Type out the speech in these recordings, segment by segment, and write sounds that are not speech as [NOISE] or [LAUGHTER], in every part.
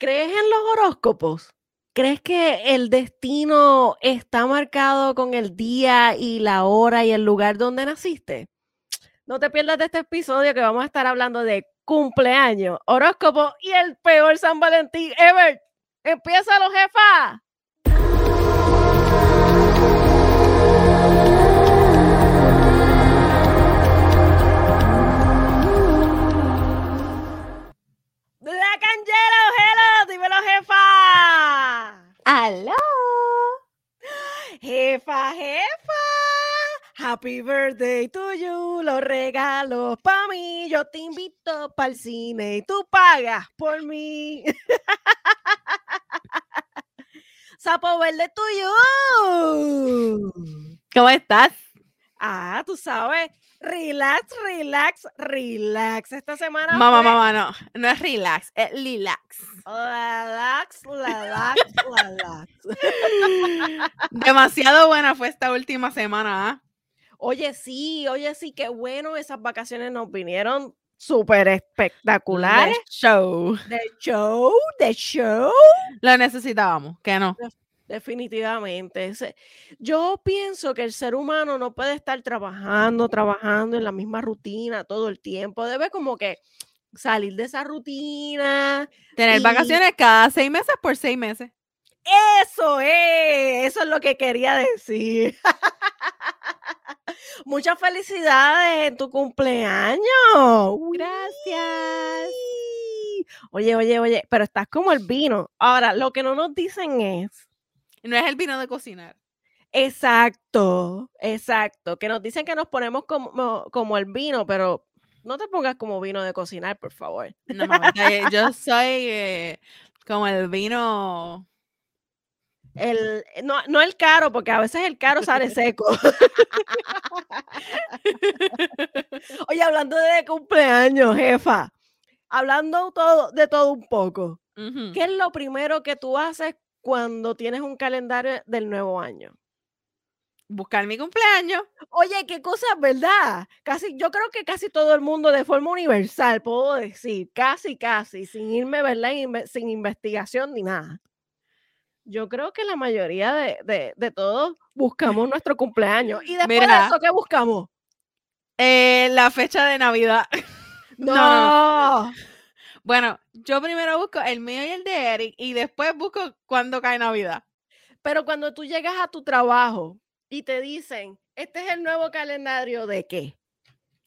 ¿Crees en los horóscopos? ¿Crees que el destino está marcado con el día y la hora y el lugar donde naciste? No te pierdas de este episodio que vamos a estar hablando de cumpleaños, horóscopo y el peor San Valentín ever. Empieza los jefa. La canjera, hello, dímelo jefa. ¡Aló! Jefa, jefa. Happy birthday to you, los regalos para mí. Yo te invito para el cine y tú pagas por mí. [LAUGHS] Sapo verde tuyo. ¿Cómo estás? Ah, tú sabes. Relax, relax, relax. Esta semana. Mamá, fue mamá, no. No es relax, es relax. Relax, [LAUGHS] relax, relax. Demasiado buena fue esta última semana, ¿ah? Oye, sí, oye, sí, qué bueno. Esas vacaciones nos vinieron súper espectaculares. De show. De show, de show. Lo necesitábamos, que no. Definitivamente. Yo pienso que el ser humano no puede estar trabajando, trabajando en la misma rutina todo el tiempo. Debe como que salir de esa rutina. Tener Y- vacaciones cada seis meses por seis meses. Eso es, eso es lo que quería decir. [LAUGHS] Muchas felicidades en tu cumpleaños. Gracias. Oye, oye, oye, pero estás como el vino. Ahora, lo que no nos dicen es, No es el vino de cocinar. exacto, exacto, que nos dicen que nos ponemos como, como el vino, pero no te pongas como vino de cocinar, por favor. No, eh, yo soy eh, como el vino. El, no, no el caro, porque a veces el caro sale [LAUGHS] seco. [LAUGHS] Oye, hablando de cumpleaños, jefa, hablando todo, de todo un poco. ¿qué es lo primero que tú haces cuando tienes un calendario del nuevo año? Buscar mi cumpleaños. Oye, qué cosas, ¿verdad? Casi, yo creo que casi todo el mundo de forma universal, puedo decir, casi, casi, sin irme, ¿verdad? Inve- sin investigación ni nada. Yo creo que la mayoría de, de, de todos buscamos [LAUGHS] nuestro cumpleaños. Y después de eso, ¿qué buscamos? Eh, la fecha de Navidad. [LAUGHS] No, no, Bueno, yo primero busco el mío y el de Eric y después busco cuándo cae Navidad. Pero cuando tú llegas a tu trabajo y te dicen, este es el nuevo calendario de qué?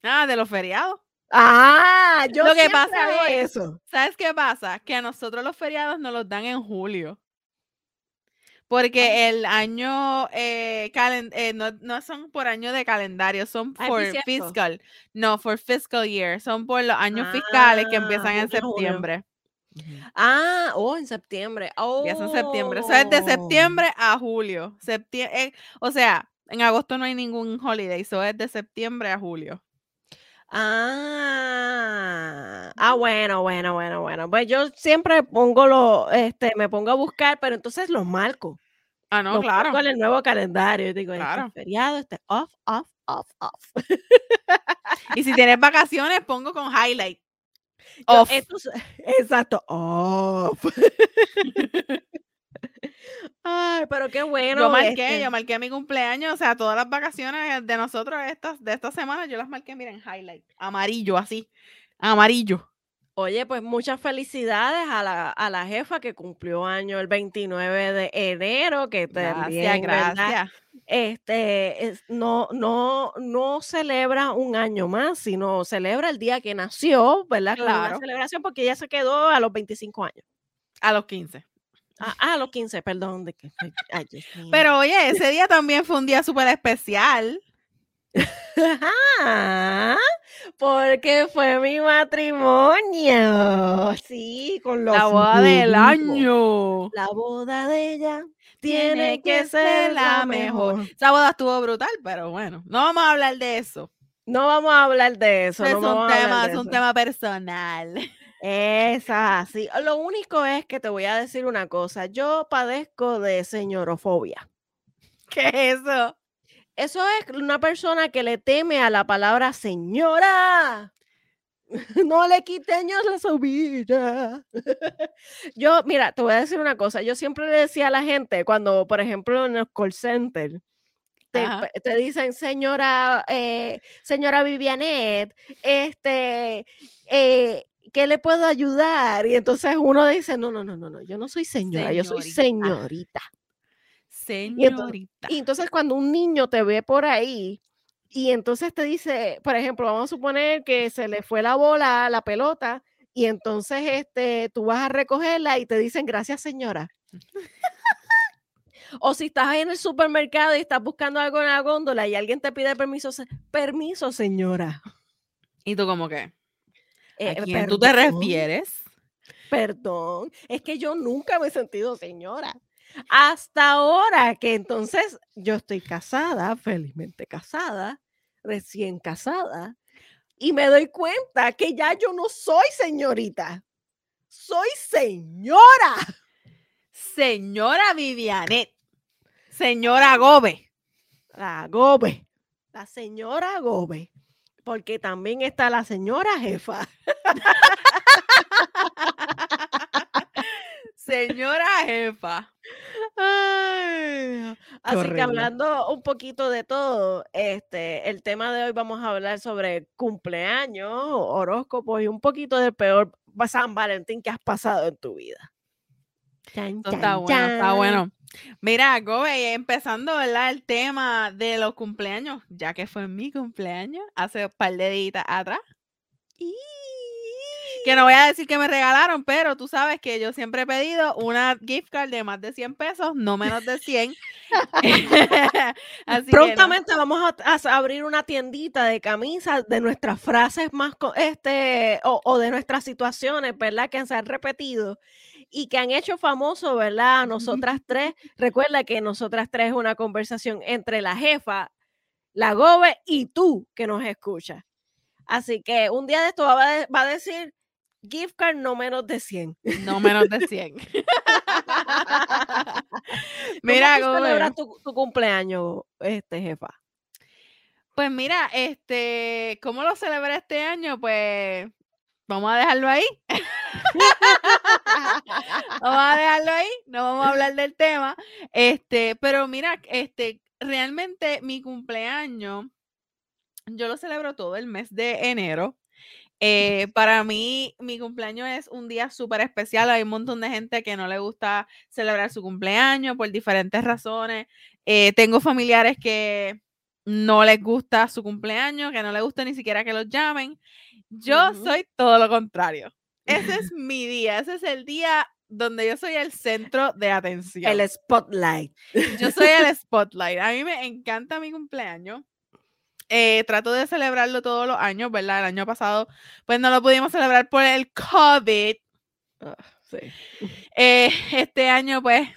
Ah, de los feriados. Ah, yo Lo que pasa es- eso. ¿Sabes qué pasa? Que a nosotros los feriados nos los dan en julio. Porque el año, eh, calen- eh, no, no son por año de calendario, son Ay, por fiscal. No, for fiscal year. Son por los años fiscales que Ah, empiezan en julio. septiembre. Ah, oh, en septiembre. Oh. Empieza en septiembre. O sea, es de septiembre a julio. Septie- eh, o sea, en agosto no hay ningún holiday, eso es de septiembre a julio. Ah, ah, bueno, bueno, bueno, bueno. Pues yo siempre pongo lo, este, me pongo a buscar, pero entonces los marco. Ah, no, claro. en el nuevo calendario. Yo digo, este Claro. es feriado, este off, off, off, off. Y si tienes vacaciones, pongo con highlight. Off. exacto, off. Ay, pero qué bueno. yo marqué, este, yo marqué mi cumpleaños, o sea, todas las vacaciones de nosotros estas, de esta semana, yo las marqué, miren, highlight, amarillo, así, amarillo. Oye, pues muchas felicidades a la, a la jefa que cumplió año el 29 de enero, que Gracias, gracias. este, es- no, no, no celebra un año más, sino celebra el día que nació, ¿verdad? Una Claro. celebración porque ella se quedó a los 25 años. A los 15. Ah, ah, a los 15, perdón. De que, ay. Pero oye, ese día también fue un día súper especial. Porque fue mi matrimonio. Sí, con los La boda del año. La boda de ella tiene que ser la mejor. Esa boda estuvo brutal, pero bueno, no vamos a hablar de eso. No vamos a hablar de eso. es no un tema, es un tema personal. [LAUGHS] Es así. Lo único es que te voy a decir una cosa. Yo padezco de señorofobia. ¿Qué es eso? Eso es una persona que le teme a la palabra señora. [LAUGHS] No le quiteños la sombrilla. Yo, mira, te voy a decir una cosa. Yo siempre le decía a la gente, cuando, por ejemplo, en el call center, te, te dicen, señora, eh, señora Vivianet, este, eh, ¿qué le puedo ayudar? Y entonces uno dice, no, no, no, no, no, yo no soy señora, yo soy Señorita. Señorita. Y entonces, Señorita. y entonces cuando un niño te ve por ahí y entonces te dice, por ejemplo, vamos a suponer que se le fue la bola, la pelota, y entonces este, tú vas a recogerla y te dicen, gracias señora. [LAUGHS] o si estás en el supermercado y estás buscando algo en la góndola y alguien te pide permiso, se- permiso señora. ¿Y tú como que? ¿A Eh, quién tú te refieres? Perdón, es que yo nunca me he sentido señora. Hasta ahora que entonces yo estoy casada, felizmente casada, recién casada, y me doy cuenta que ya yo no soy señorita, soy señora. Señora Vivianet. Señora Gobe. La Gobe, la señora Gobe, porque también está la señora jefa. [LAUGHS] Señora jefa. Ay, así que hablando un poquito de todo, este, el tema de hoy vamos a hablar sobre cumpleaños, horóscopos y un poquito del peor San Valentín que has pasado en tu vida. Chan, Esto está chan, bueno, está chan. bueno. Mira, Gobe, empezando, ¿verdad? El tema de los cumpleaños, ya que fue mi cumpleaños hace un par de días atrás. Que no voy a decir que me regalaron, pero tú sabes que yo siempre he pedido una gift card de más de 100 pesos, no menos de 100. [LAUGHS] [LAUGHS] Así no. Prontamente vamos a, a abrir una tiendita de camisas de nuestras frases más, este, o, o de nuestras situaciones, ¿verdad? Que se han repetido y que han hecho famoso, ¿verdad? A nosotras tres. Recuerda que nosotras tres es una conversación entre la jefa, la gobe y tú que nos escuchas. Así que un día de esto va a, va a decir gift card no menos de 100. No menos de 100. [LAUGHS] Mira, ¿Cómo celebras tu, tu cumpleaños, este, jefa? Pues mira, este, ¿cómo lo celebré este año? Pues vamos a dejarlo ahí. [LAUGHS] Vamos a dejarlo ahí, no vamos a hablar del tema. Este, pero mira, este, realmente mi cumpleaños, yo lo celebro todo el mes de enero. Eh, para mí, mi cumpleaños es un día súper especial. Hay un montón de gente que no le gusta celebrar su cumpleaños por diferentes razones. Eh, tengo familiares que no les gusta su cumpleaños, que no les gusta ni siquiera que los llamen. Yo soy todo lo contrario. Ese es [LAUGHS] mi día, ese es el día donde yo soy el centro de atención. El spotlight. Yo soy el [LAUGHS] spotlight. A mí me encanta mi cumpleaños. Eh, trato de celebrarlo todos los años, ¿verdad? El año pasado, pues no lo pudimos celebrar por el COVID. Ah, sí. [LAUGHS] Eh, este año, pues,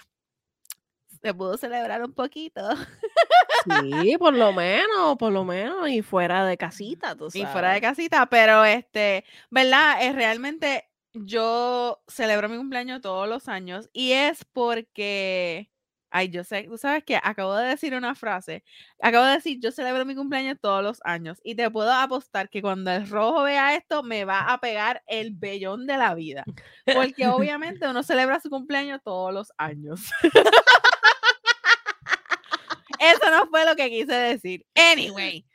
se pudo celebrar un poquito. Sí, por lo menos, por lo menos, y fuera de casita, tú y fuera de sabes. casita, pero este, ¿verdad? Es realmente yo celebro mi cumpleaños todos los años y es porque, ay, yo sé, tú sabes que acabo de decir una frase, acabo de decir, yo celebro mi cumpleaños todos los años y te puedo apostar que cuando el rojo vea esto me va a pegar el vellón de la vida, porque [LAUGHS] obviamente uno celebra su cumpleaños todos los años. [LAUGHS] Eso no fue lo que quise decir. Anyway,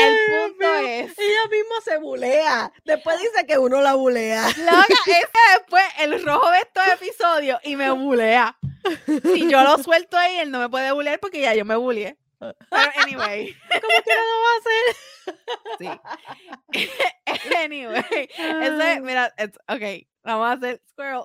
el punto es... Ella misma se bulea. Después dice que uno la bulea. Loca, [LAUGHS] es que después el rojo ve estos episodios y me bulea. Si yo lo suelto ahí, él no me puede bulear porque ya yo me buleé. Pero anyway, ¿Cómo que no lo va a hacer? sí. [LAUGHS] anyway, eso es, mira, it's- ok, vamos a hacer squirrel.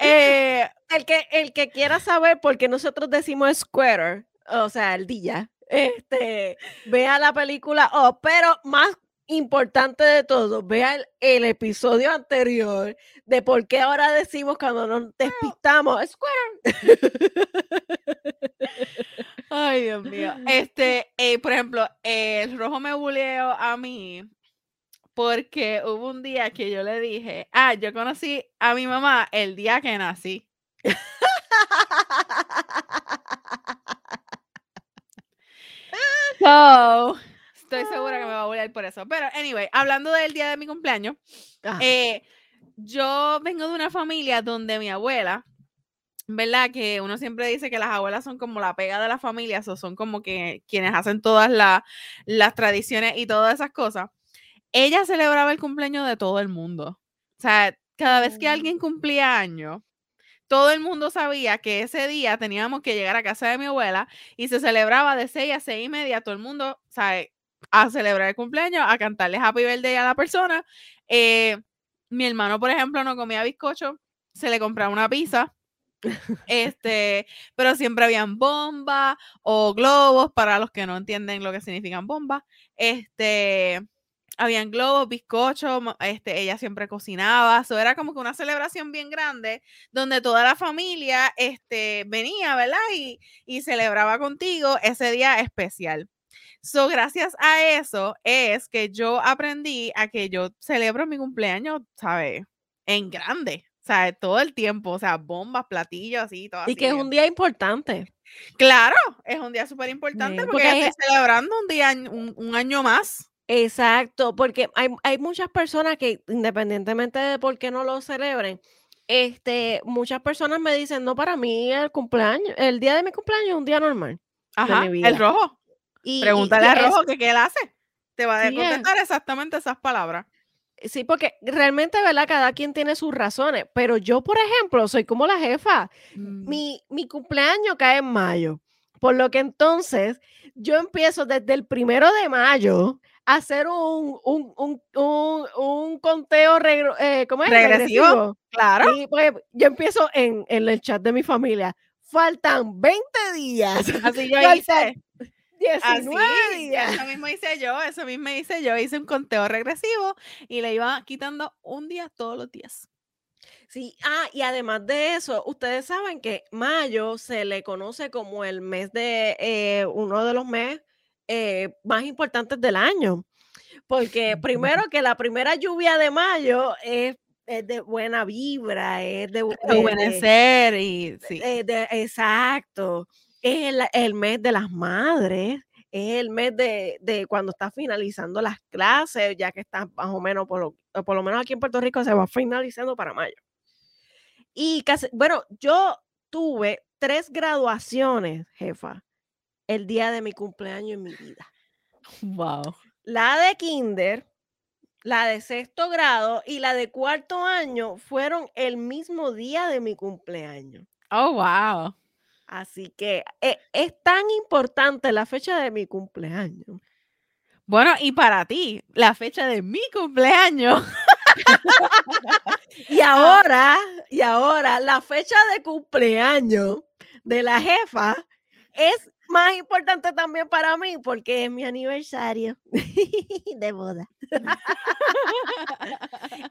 Eh, [LAUGHS] El que, el que quiera saber por qué nosotros decimos squatter, o sea, el día, este, vea la película, oh, pero más importante de todo, vea el, el episodio anterior de por qué ahora decimos cuando nos despistamos, squatter. Ay, Dios mío. [LAUGHS] Este, eh, por ejemplo, el rojo me buleó a mí porque hubo un día que yo le dije, ah, yo conocí a mi mamá el día que nací. So, Estoy segura que me va a [LAUGHS] volver por eso. Pero, anyway, hablando del día de mi cumpleaños, eh, yo vengo de una familia donde mi abuela, ¿verdad? Que uno siempre dice que las abuelas son como la pega de la familia, o son como que quienes hacen todas la- las tradiciones y todas esas cosas. Ella celebraba el cumpleaños de todo el mundo. O sea, cada vez que Mm. alguien cumplía año, todo el mundo sabía que ese día teníamos que llegar a casa de mi abuela y se celebraba de 6 a 6 y media, todo el mundo, ¿sabe? A celebrar el cumpleaños, a cantarle Happy Birthday a la persona. Eh, mi hermano, por ejemplo, no comía bizcocho, se le compraba una pizza. Este, pero siempre habían bombas o globos para los que no entienden lo que significan bombas. Este, habían globos, bizcochos, este, ella siempre cocinaba, eso era como que una celebración bien grande donde toda la familia este, venía, ¿verdad? Y, y celebraba contigo ese día especial. So, gracias a eso es que yo aprendí a que yo celebro mi cumpleaños, ¿sabes? En grande, ¿sabes? Todo el tiempo, o sea, bombas, platillos, así, todo Y así que es bien. un día importante. Claro, es un día súper importante Sí, porque, porque estoy celebrando un día, un, un año más. Exacto, porque hay, hay muchas personas que, independientemente de por qué no lo celebren, este, muchas personas me dicen, no, para mí el cumpleaños, el día de mi cumpleaños es un día normal. Ajá, mi vida. el rojo. Y, Pregúntale y a es- Rojo que qué él hace. Te va a Sí, contestar exactamente esas palabras. Sí, porque realmente, ¿verdad? Cada quien tiene sus razones, pero yo, por ejemplo, soy como la jefa. Mm. Mi, mi cumpleaños cae en mayo, por lo que entonces yo empiezo desde el primero de mayo hacer un, un, un, un, un conteo regro- eh, ¿cómo es? Regresivo. Claro. Sí, pues, yo empiezo en, en el chat de mi familia. Faltan 20 días, Así [LAUGHS] yo hice. 19 Así, días. eso mismo hice yo, eso mismo hice yo. Hice un conteo regresivo y le iba quitando un día todos los días. Sí, ah, y además de eso, ustedes saben que mayo se le conoce como el mes de eh, uno de los meses eh, más importantes del año. Porque [LAUGHS] primero que la primera lluvia de mayo es, es de buena vibra, es de, [LAUGHS] bu- de- de- Rejuvenecer y sí. eh, de- exacto. Es el, el mes de las madres, es el mes de, de cuando está finalizando las clases, ya que está más o menos, por lo, por lo menos aquí en Puerto Rico se va finalizando para mayo. Y casi, bueno, yo tuve tres graduaciones, jefa, el día de mi cumpleaños en mi vida. Wow. La de kinder, la de sexto grado y la de cuarto año fueron el mismo día de mi cumpleaños. Oh, wow. Así que eh, es tan importante la fecha de mi cumpleaños. Bueno, y para ti, la fecha de mi cumpleaños. [LAUGHS] Y ahora, y ahora, la fecha de cumpleaños de la jefa es más importante también para mí porque es mi aniversario [LAUGHS] de boda. [LAUGHS]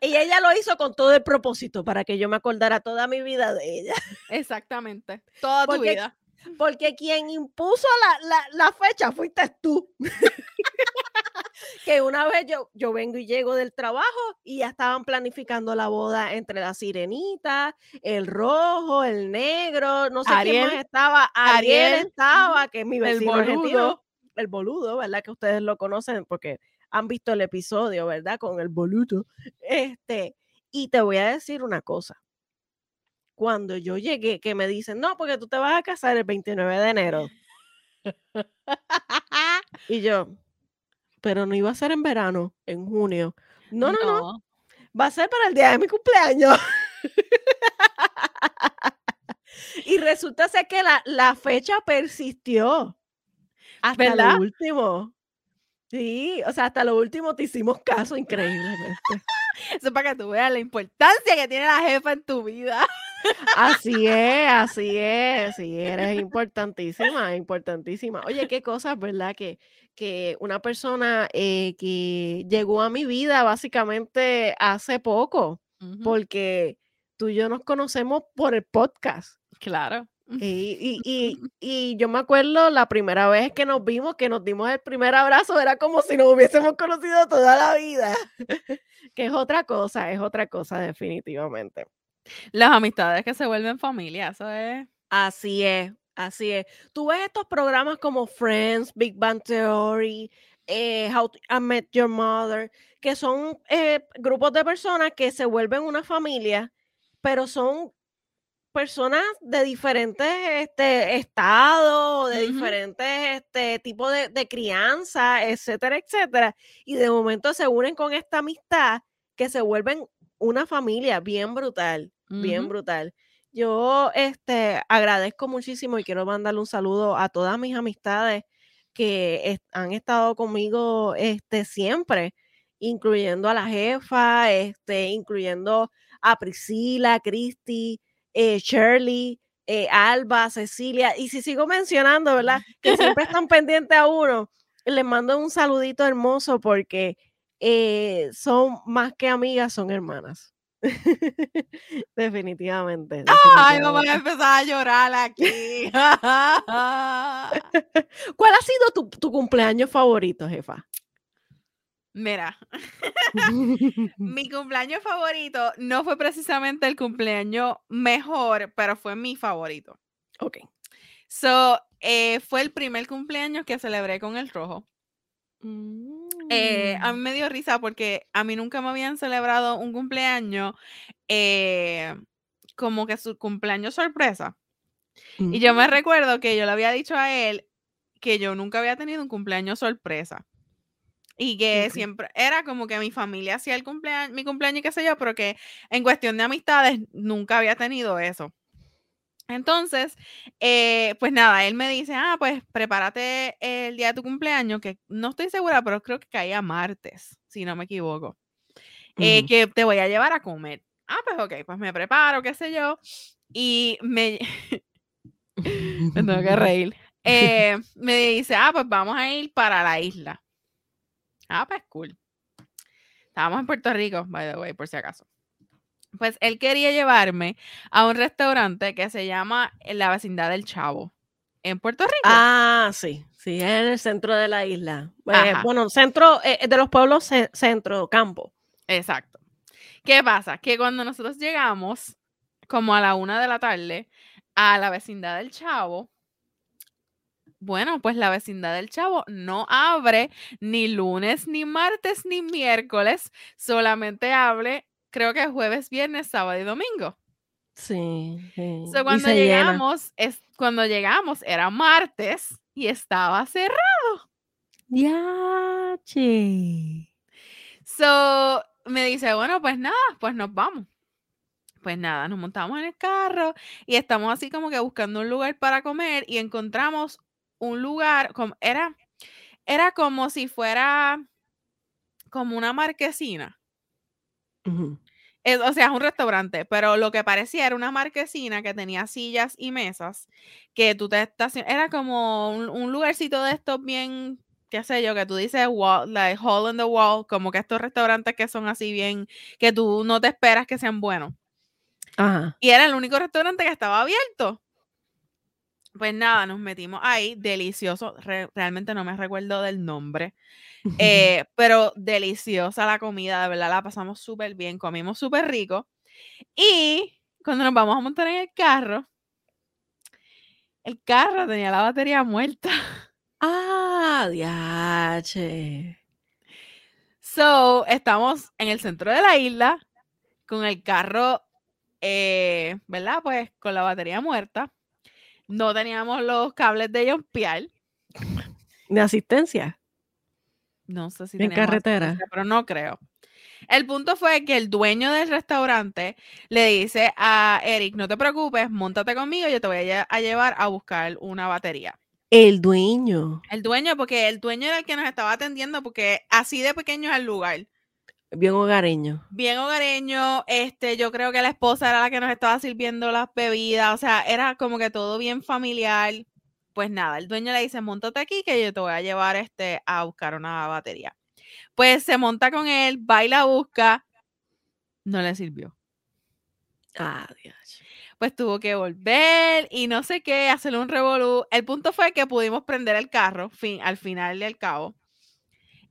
Y ella lo hizo con todo el propósito para que yo me acordara toda mi vida de ella. Exactamente. Toda tu vida. Porque quien impuso la, la- la fecha fuiste tú. Que una vez yo, yo vengo y llego del trabajo y ya estaban planificando la boda entre la sirenita, el rojo, el negro, no sé quién más estaba. Ariel, Ariel, estaba, que es mi el vecino argentino, boludo. el boludo, ¿verdad? Que ustedes lo conocen porque han visto el episodio, ¿verdad? Con el boludo. Este, y te voy a decir una cosa. Cuando yo llegué, que me dicen, no, porque tú te vas a casar el 29 de enero. [LAUGHS] Y yo, pero no iba a ser en verano, en junio. No, no, no, va a ser para el día de mi cumpleaños. [LAUGHS] y resulta ser que la, la fecha persistió hasta ¿Verdad? lo último. Sí, o sea, hasta lo último te hicimos caso increíblemente. Eso es para que tú veas la importancia que tiene la jefa en tu vida. Así es, así es, sí, eres [LAUGHS] importantísima, importantísima. Oye, qué cosas, ¿verdad? Que, que una persona eh, que llegó a mi vida básicamente hace poco, porque tú y yo nos conocemos por el podcast. Claro. Y, y, y, [LAUGHS] y yo me acuerdo la primera vez que nos vimos, que nos dimos el primer abrazo, era como si nos hubiésemos conocido toda la vida. [LAUGHS] Que es otra cosa, es otra cosa definitivamente. Las amistades que se vuelven familia, eso es. Así es, así es. Tú ves estos programas como Friends, Big Bang Theory, eh, How I Met Your Mother, que son eh, grupos de personas que se vuelven una familia, pero son personas de diferentes este, estados, de diferentes este, tipos de, de, crianza, etcétera, etcétera. Y de momento se unen con esta amistad que se vuelven una familia bien brutal, bien brutal. Yo este, agradezco muchísimo y quiero mandarle un saludo a todas mis amistades que han estado conmigo este, siempre, incluyendo a la jefa, este, incluyendo a Priscila, Cristi, eh, Shirley, eh, Alba, Cecilia, y si sigo mencionando, ¿verdad? [LAUGHS] Que siempre están pendientes a uno, les mando un saludito hermoso porque eh, son más que amigas, son hermanas. [LAUGHS] definitivamente, Ay, vamos a empezar a llorar aquí. [LAUGHS] [LAUGHS] ¿Cuál ha sido tu, tu cumpleaños favorito, jefa? Mira, mi cumpleaños favorito no fue precisamente el cumpleaños mejor, pero fue mi favorito. Ok. So, eh, fue el primer cumpleaños que celebré con el rojo. Eh, a mí mm. me dio risa porque a mí nunca me habían celebrado un cumpleaños eh, como que su cumpleaños sorpresa. Y yo me recuerdo que yo le había dicho a él que yo nunca había tenido un cumpleaños sorpresa. Y que siempre era como que mi familia hacía el cumpleaños, mi cumpleaños y qué sé yo, pero que en cuestión de amistades nunca había tenido eso. Entonces, eh, pues nada, él me dice, ah, pues prepárate el día de tu cumpleaños, que no estoy segura, pero creo que caía martes, si no me equivoco, eh, que te voy a llevar a comer. Ah, pues ok, pues me preparo, qué sé yo, y me... [LAUGHS] me tengo que [LAUGHS] reír. Eh, me dice, ah, pues vamos a ir para la isla. Ah, pues cool. Estábamos en Puerto Rico, by the way, por si acaso. Pues él quería llevarme a un restaurante que se llama La Vecindad del Chavo, en Puerto Rico. Ah, sí, sí, en el centro de la isla. Eh, bueno, centro eh, de los pueblos, centro, campo. Exacto. ¿Qué pasa? Que cuando nosotros llegamos, como a la una de la tarde, a la vecindad del Chavo, bueno, pues la vecindad del Chavo no abre ni lunes, ni martes, ni miércoles, solamente abre, creo que jueves, viernes, sábado y domingo. Sí. cuando llegamos, es, cuando llegamos era martes y estaba cerrado. Ya, che. So, me dice, bueno, pues nada, pues nos vamos. Pues nada, nos montamos en el carro y estamos así como que buscando un lugar para comer y encontramos un lugar, como, era, era como si fuera como una marquesina. O sea, es un restaurante, pero lo que parecía era una marquesina que tenía sillas y mesas, que tú te estacionas, era como un, lugarcito de estos bien, qué sé yo, que tú dices wall, like hole in the wall, como que estos restaurantes que son así bien, que tú no te esperas que sean buenos. Y era el único restaurante que estaba abierto. Pues nada, nos metimos ahí, delicioso. realmente no me recuerdo del nombre, [LAUGHS] eh, pero deliciosa la comida, de verdad la pasamos súper bien, comimos súper rico. Y cuando nos vamos a montar en el carro, el carro tenía la batería muerta. Ah, diache. So, estamos en el centro de la isla con el carro, eh, ¿verdad? Pues con la batería muerta no teníamos los cables de jumpear. ¿De asistencia? No sé si en carretera, pero no creo. El punto fue que el dueño del restaurante le dice a Eric, no te preocupes, montate conmigo, yo te voy a, llevar a buscar una batería. El dueño. El dueño, porque el dueño era el que nos estaba atendiendo, porque así de pequeño es el lugar. Bien hogareño. Bien hogareño. Este, yo creo que la esposa era la que nos estaba sirviendo las bebidas. O sea, era como que todo bien familiar. Pues nada, el dueño le dice, montate aquí que yo te voy a llevar este, a buscar una batería. Pues se monta con él, baila, busca. No le sirvió. Ah, Dios. Pues tuvo que volver y no sé qué, hacerle un revolú. El punto fue que pudimos prender el carro, fin, al final del cabo.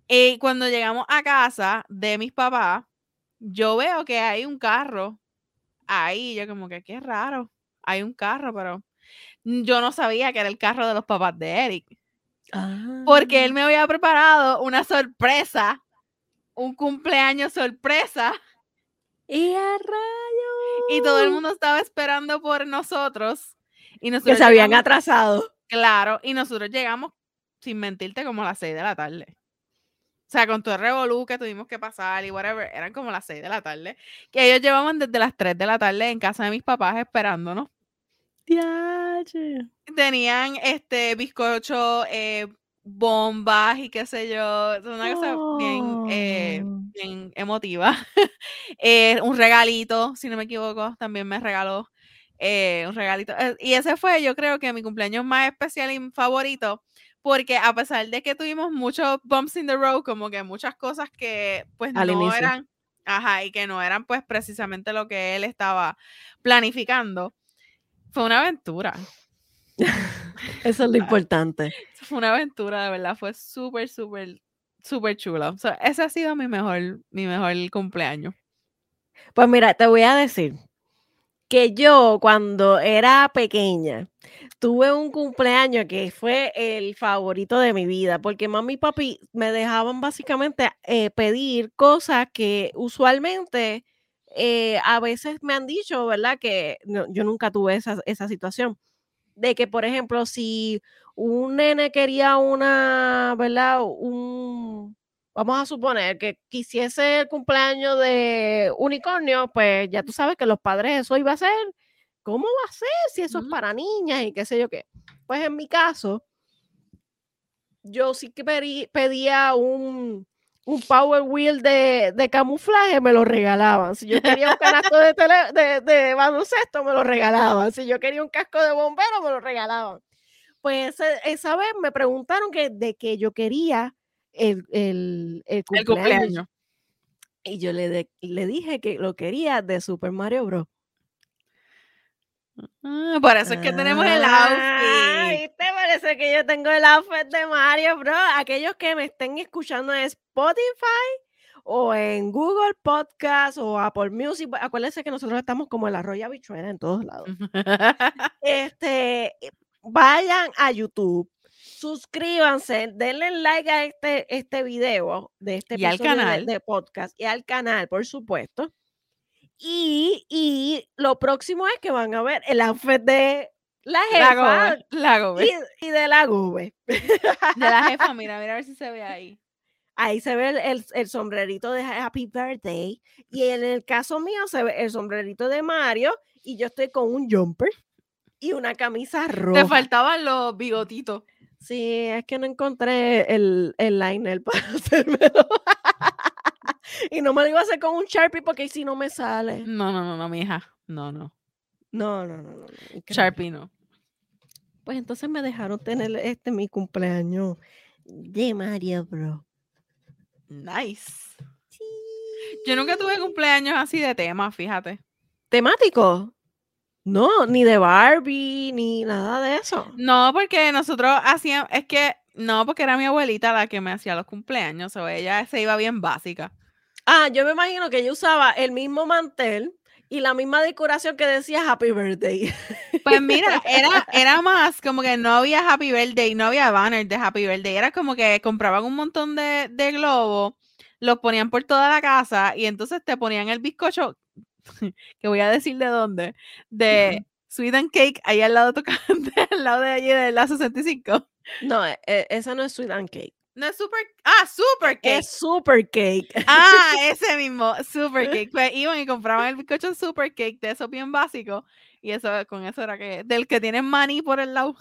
Y cuando llegamos a casa de mis papás, yo veo que hay un carro ahí. Yo como que qué raro. Hay un carro, pero yo no sabía que era el carro de los papás de Eric. Porque él Ah. me había preparado una sorpresa, un cumpleaños sorpresa, ¡Y a rayos! y todo el mundo estaba esperando por nosotros. Y Que nosotros se habían llegamos- atrasado. Claro, y nosotros llegamos, sin mentirte, como a las 6 de la tarde. O sea, con todo el revolú que tuvimos que pasar y whatever, eran como las 6 de la tarde. Que ellos llevaban desde las 3 de la tarde en casa de mis papás esperándonos. Tenían este bizcocho, eh, bombas y qué sé yo. es Una cosa bien, eh, bien emotiva. [LAUGHS] Eh, un regalito, si no me equivoco, también me regaló un regalito. Y ese fue, yo creo que mi cumpleaños más especial y favorito, porque a pesar de que tuvimos muchos bumps in the road, como que muchas cosas que pues Al no inicio. eran, ajá, y que no eran pues precisamente lo que él estaba planificando, fue una aventura. [LAUGHS] Eso es lo importante. Fue una aventura, de verdad, fue súper, súper, súper chulo. O sea, ese ha sido mi mejor, mi mejor cumpleaños. Pues mira, te voy a decir que yo cuando era pequeña tuve un cumpleaños que fue el favorito de mi vida, porque mami y papi me dejaban básicamente eh, pedir cosas que usualmente eh, a veces me han dicho, ¿verdad? Que yo nunca tuve esa, esa situación. De que, por ejemplo, si un nene quería una, ¿verdad? Un, vamos a suponer que quisiese el cumpleaños de unicornio, pues ya tú sabes que los padres eso iba a ser. ¿Cómo va a ser si eso es para niñas y qué sé yo qué? Pues en mi caso, yo sí que pedí- pedía un, un Power Wheel de, de camuflaje, me lo regalaban. Si yo quería un canasto de, tele- de, de baloncesto, me lo regalaban. Si yo quería un casco de bombero, me lo regalaban. Pues esa vez me preguntaron que de qué yo quería el, el, el El cumpleaños. Y yo le, de- le dije que lo quería de Super Mario Bros. Ah, por eso es que tenemos el Ah, outfit. ¿viste? Parece que yo tengo el outfit de Mario Bros. Aquellos que me estén escuchando en Spotify o en Google Podcast o Apple Music. Acuérdense que nosotros estamos como el arroyo habichuela en todos lados. [LAUGHS] Este, vayan a YouTube, suscríbanse, denle like a este, este video de este Y al episodio de- canal. de podcast y al canal, por supuesto. Y, y lo próximo es que van a ver el outfit de la La jefa gobe, la gobe. y, y de la Gube. De la jefa, [LAUGHS] mira, mira a ver si se ve ahí. Ahí se ve el, el- el sombrerito de Happy Birthday. Y en el caso mío se ve el sombrerito de Mario. Y yo estoy con un jumper y una camisa roja. Te faltaban los bigotitos. Sí, es que no encontré el, el liner [LAUGHS] para hacérmelo. y no me lo iba a hacer con un Sharpie porque si no me sale. No, no, no, no, mi hija. No, no. No, no, no, no. Sharpie no. Pues entonces me dejaron tener este mi cumpleaños de Mario Bros. Nice. Yo nunca tuve cumpleaños así de tema, fíjate. ¿Temático? No, ni de Barbie, ni nada de eso. No, porque nosotros hacíamos, es que, no, porque era mi abuelita la que me hacía los cumpleaños, o ella se iba bien básica. Ah, yo me imagino que ella usaba el mismo mantel y la misma decoración que decía Happy Birthday. Pues mira, [LAUGHS] era, era más como que no había Happy Birthday, no había banner de Happy Birthday, era como que compraban un montón de, de globos, los ponían por toda la casa y entonces te ponían el bizcocho, [LAUGHS] que voy a decir de dónde, de Sweet and Cake, ahí al lado, toca- [LAUGHS] al lado de allí de la 65. No, e- e- esa no es Sweet and Cake. No es super, ah, Super Cake. Es Super Cake. Ah, [LAUGHS] ese mismo, Super Cake. Pues iban y compraban el bizcocho Super Cake de esos bien básicos. Y eso, con eso era que, del que tienen maní por el lado.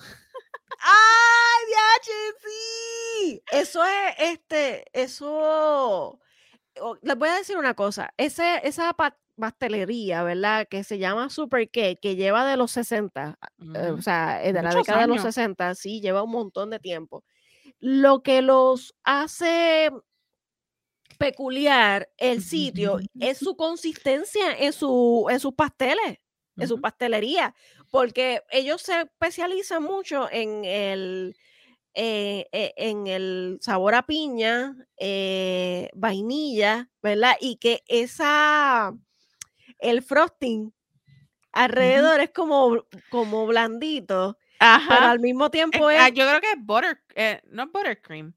¡Ay, diache, sí! Eso es, este, eso... Les voy a decir una cosa. Ese, esa pastelería, ¿verdad? Que se llama Super Cake, que lleva de los 60, eh, o sea, eh, de la década de los años. 60, sí, lleva un montón de tiempo. Lo que los hace peculiar el sitio [LAUGHS] es su consistencia en, su, en sus pasteles, en su pastelería, porque ellos se especializan mucho en el, eh, eh, en el sabor a piña, eh, vainilla, ¿verdad? Y que esa, el frosting alrededor es como, como blandito pero al mismo tiempo ah, es, yo creo que es butter, eh, no buttercream.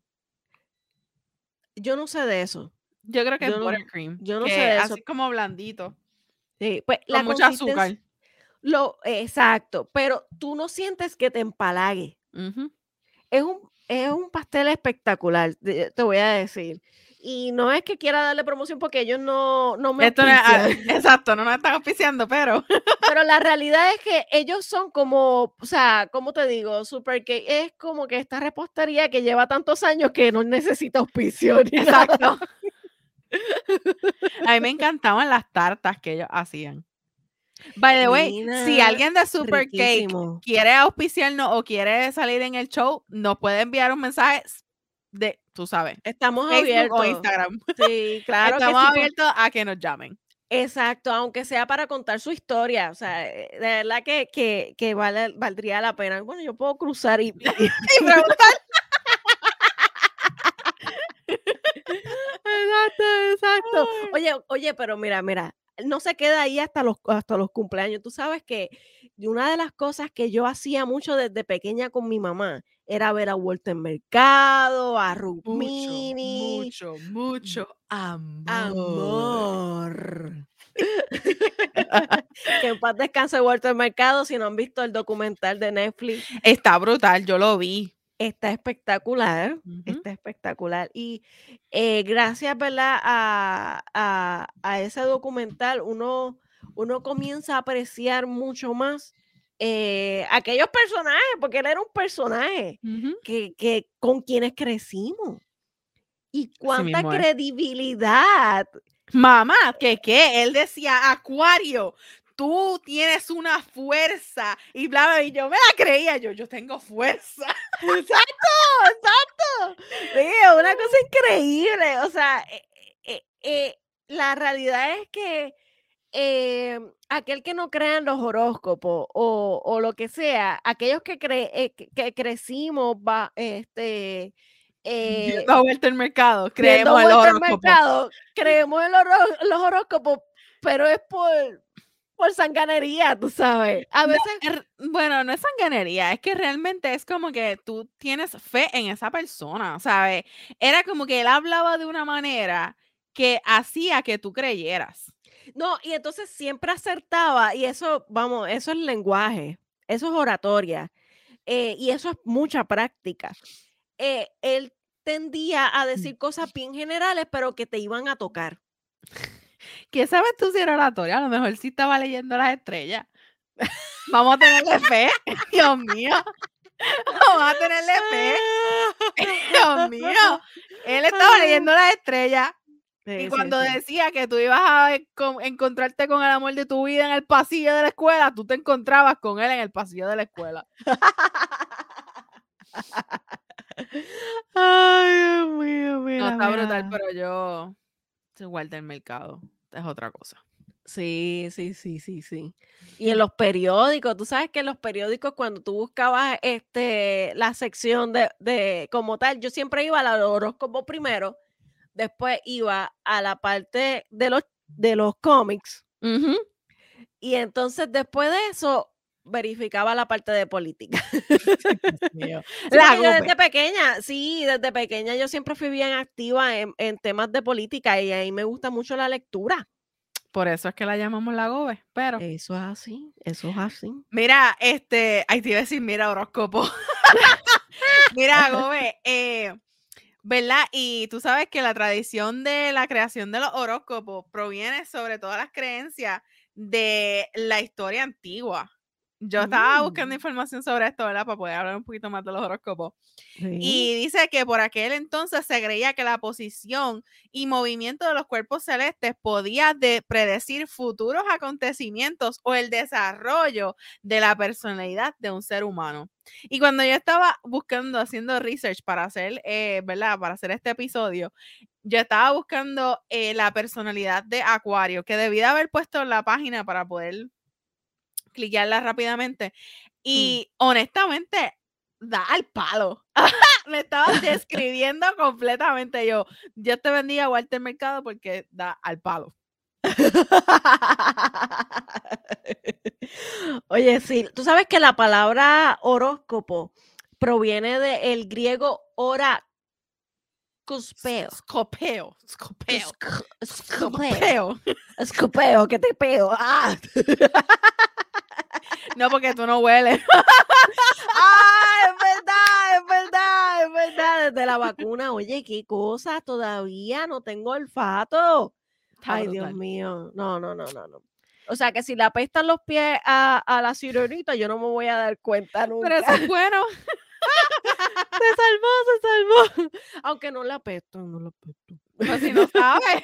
yo no sé de eso. Yo creo que Yo es no- buttercream. yo no sé de eso. Así como blandito. Sí, pues Con la mucho consistencia, azúcar. lo, exacto, pero tú no sientes que te empalague. Es un, es un pastel espectacular, te voy a decir. Y no es que quiera darle promoción porque ellos no, no me Esto no es- ah, exacto, no nos están auspiciando, pero [LAUGHS] pero la [LAUGHS] realidad es que ellos son como, o sea, ¿cómo te digo? Super que es como que esta repostería que lleva tantos años que no necesita auspicio ni nada. exacto. [LAUGHS] A mí me encantaban las tartas que ellos hacían. By the way, si alguien de Super Cake riquísimo. quiere auspiciarnos o quiere salir en el show, nos puede enviar un mensaje de, tú sabes, Estamos Facebook abiertos. o Instagram. [LAUGHS] Sí, claro que Estamos sí, por- abiertos a que nos llamen. Exacto, aunque sea para contar su historia, o sea, eh, de verdad que, que, que vale- valdría la pena. Bueno, yo puedo cruzar y... y- [LAUGHS] Y [LAUGHS] preguntar, Exacto, exacto. Oye, oye, pero mira, mira, no se queda ahí hasta los, hasta los cumpleaños. Tú sabes que una de las cosas que yo hacía mucho desde pequeña con mi mamá era ver a Walter Mercado, a Rukmini. mucho, mucho amor. Amor. [LAUGHS] que en paz descanse Walter Mercado. Si no han visto el documental de Netflix, Está brutal, yo lo vi. Está espectacular. Está espectacular. Y eh, gracias, ¿verdad? A, a- a ese documental, uno, uno comienza a apreciar mucho más eh, aquellos personajes, porque él era un personaje que, que con quienes crecimos. Y cuánta credibilidad. Mamá, ¿qué qué? Él decía, Acuario, tú tienes una fuerza. Y bla, bla, y yo me la creía, yo, yo tengo fuerza. [LAUGHS] Exacto, exacto. Es una cosa increíble. O sea, eh, eh, eh, la realidad es que eh, aquel que no crea en los horóscopos o, o lo que sea, aquellos que, cre- que, que crecimos va, este, eh, vuelta el mercado, creemos en los Walter horóscopos. Mercado, creemos en los horóscopos, pero es por, por sanganería, tú sabes. A No, veces bueno, no es sanganería, es que realmente es como que tú tienes fe en esa persona, ¿sabes? Era como que él hablaba de una manera que hacía que tú creyeras. No, y entonces siempre acertaba, y eso, vamos, eso es lenguaje, eso es oratoria, eh, y eso es mucha práctica. Eh, él tendía a decir cosas bien generales, pero que te iban a tocar. ¿Qué sabes tú si era oratoria? A lo mejor sí estaba leyendo las estrellas. Vamos a tenerle fe, [LAUGHS] Dios mío. Vamos a tenerle fe, [LAUGHS] Dios mío. Él estaba leyendo las estrellas Sí, y cuando sí. decía que tú ibas a encon- encontrarte con el amor de tu vida en el pasillo de la escuela, tú te encontrabas con él en el pasillo de la escuela. [LAUGHS] Ay, Dios mío, No, mira, está brutal, pero yo soy Walter Mercado. Es otra cosa. Sí, sí, sí, sí, sí. Y en los periódicos, tú sabes que en los periódicos cuando tú buscabas este la sección de, de como tal, yo siempre iba al horóscopo primero, después iba a la parte de los de los cómics y entonces después de eso verificaba la parte de política. [LAUGHS] [LAUGHS] mío. La yo desde pequeña, sí, desde pequeña yo siempre fui bien activa en, en temas de política y ahí me gusta mucho la lectura. Por eso es que la llamamos la Gobe, pero... Eso es así, eso es así. Mira, este, ay, te iba a decir, mira, horóscopo. [LAUGHS] mira, Gobe, eh, ¿verdad? Y tú sabes que la tradición de la creación de los horóscopos proviene sobre todas las creencias de la historia antigua. Yo estaba buscando Mm. información sobre esto, ¿verdad? Para poder hablar un poquito más de los horóscopos. Sí. Y dice que por aquel entonces se creía que la posición y movimiento de los cuerpos celestes podía de- predecir futuros acontecimientos o el desarrollo de la personalidad de un ser humano. Y cuando yo estaba buscando, haciendo research para hacer, eh, ¿verdad? Para hacer este episodio, yo estaba buscando eh, la personalidad de Acuario, que debí de haber puesto en la página para poder cliquearla rápidamente. Y honestamente, da al palo. [LAUGHS] Me estaba [LAUGHS] describiendo completamente yo. Dios te bendiga, Walter Mercado, porque da al palo. Oye, sí, tú sabes que la palabra horóscopo proviene del griego hora cuspeo. Scopeo. Scopeo. Escopeo. Scopeo. Escopeo, que te peo. Ah. [LAUGHS] No, porque tú no hueles. [LAUGHS] Ah, es verdad, es verdad, es verdad. Desde la vacuna, oye, qué cosa, todavía no tengo olfato. Está Ay, Dios mío. No, no, no, no, no. O sea que si le apestan los pies a, a la sirenita, yo no me voy a dar cuenta nunca. Pero eso es bueno. [LAUGHS] Se salvó, se salvó. Aunque no la apesto, no la apesto. Pues si no sabes.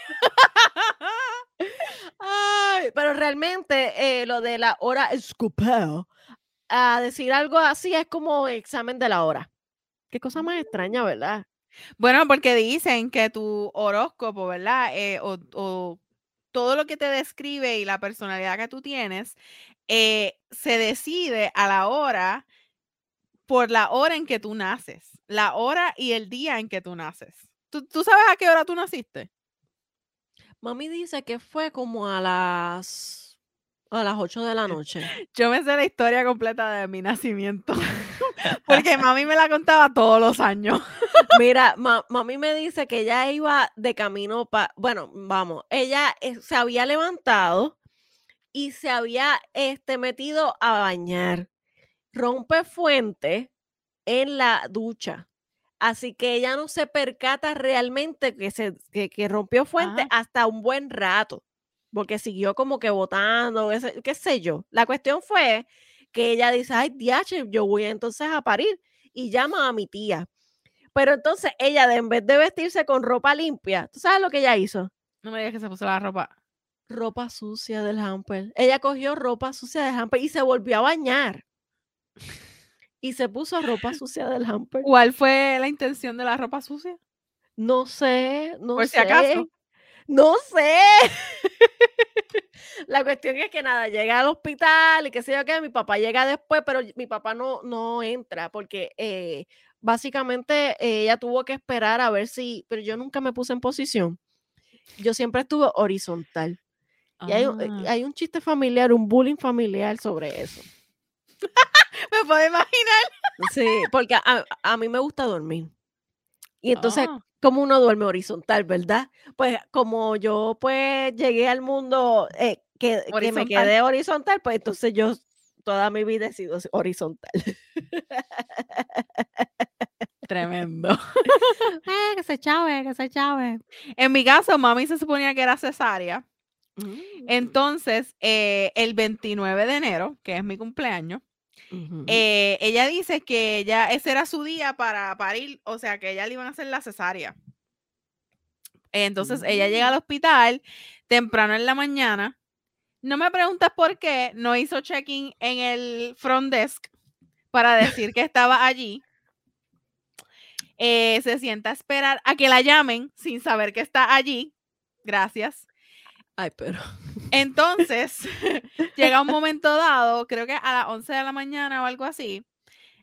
[LAUGHS] Ay, pero realmente eh, lo de la hora escupeo, a decir algo así es como examen de la hora. Qué cosa más extraña, ¿verdad? Bueno, porque dicen que tu horóscopo, ¿verdad? Eh, o, o todo lo que te describe y la personalidad que tú tienes, eh, se decide a la hora, por la hora en que tú naces, la hora y el día en que tú naces. ¿Tú, tú sabes a qué hora tú naciste? Mami dice que fue como a las a las 8 de la noche. [LAUGHS] Yo me sé la historia completa de mi nacimiento, [LAUGHS] [LAUGHS] porque mami me la contaba todos los años. Mira, ma- mami me dice que ella iba de camino para, bueno, vamos, ella eh, se había levantado y se había este, metido a bañar. Rompe fuente en la ducha. Así que ella no se percata realmente que, se, que, que rompió fuente hasta un buen rato, porque siguió como que botando, ese- qué sé yo. La cuestión fue que ella dice, ay, diache, yo voy entonces a parir y llama a mi tía. Pero entonces ella, de, en vez de vestirse con ropa limpia, ¿tú sabes lo que ella hizo? No me digas que se puso la ropa. Ropa sucia del hamper. Ella cogió ropa sucia del hamper y se volvió a bañar. Y se puso ropa sucia del hamper. ¿Cuál fue la intención de la ropa sucia? No sé, no Por sé. si acaso. No sé. [LAUGHS] La cuestión es que nada, llega al hospital y qué sé yo qué, mi papá llega después, pero mi papá no, no entra porque eh, básicamente eh, ella tuvo que esperar a ver si, pero yo nunca me puse en posición. Yo siempre estuve horizontal. Y hay, un- eh, Ah, hay un chiste familiar, un bullying familiar sobre eso. [LAUGHS] me puedo imaginar. Sí, porque a, a mí me gusta dormir. Y entonces, Ah, como uno duerme horizontal, ¿verdad? Pues como yo pues llegué al mundo eh, que, que me quedé horizontal, pues entonces yo toda mi vida he sido horizontal. tremendo. [LAUGHS] [LAUGHS] eh, que se chave, que se chave. En mi caso, mami se suponía que era cesárea. Mm, Entonces, eh, el 29 de enero, que es mi cumpleaños, eh, ella dice que ella, ese era su día para parir, o sea, que ella le iban a hacer la cesárea. Entonces, ella llega al hospital temprano en la mañana. No me preguntas por qué no hizo check-in en el front desk para decir que estaba allí. Eh, se sienta a esperar a que la llamen sin saber que está allí. Gracias. Ay, pero. Entonces, [LAUGHS] llega un momento dado, creo que a las 11 de la mañana o algo así,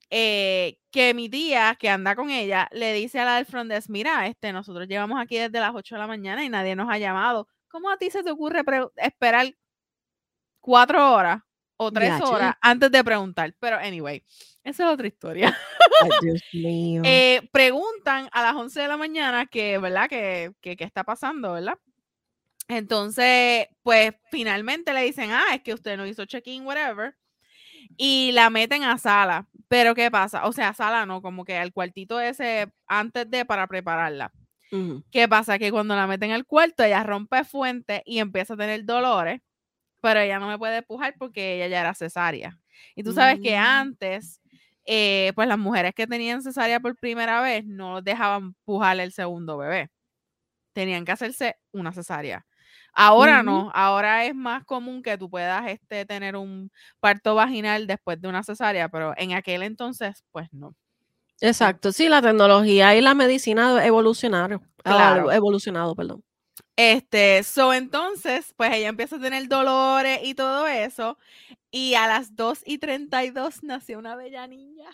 eh, que mi tía, que anda con ella, le dice a la del front desk, mira, este, nosotros llevamos aquí desde las 8 de la mañana y nadie nos ha llamado. ¿Cómo a ti se te ocurre esperar cuatro horas o tres Yache. horas antes de preguntar? Pero, anyway, esa es otra historia. Ay, Dios [LAUGHS] mío. Eh, preguntan a las 11 de la mañana que, ¿verdad? Que, que, qué está pasando, ¿verdad? Entonces, pues finalmente le dicen, ah, es que usted no hizo check-in, whatever. Y la meten a sala. Pero ¿qué pasa? O sea, sala no, como que al cuartito ese antes de para prepararla. ¿Qué pasa? Que cuando la meten al cuarto, ella rompe fuente y empieza a tener dolores, pero ella no me puede empujar porque ella ya era cesárea. Y tú sabes que Mm. antes, eh, pues las mujeres que tenían cesárea por primera vez no dejaban pujar el segundo bebé. Tenían que hacerse una cesárea. Ahora no, ahora es más común que tú puedas este, tener un parto vaginal después de una cesárea, pero en aquel entonces, pues no. Exacto, sí, la tecnología y la medicina evolucionaron. ah, evolucionado, perdón. Este, so entonces, pues ella empieza a tener dolores y todo eso. Y a las 2 y 32 nació una bella niña.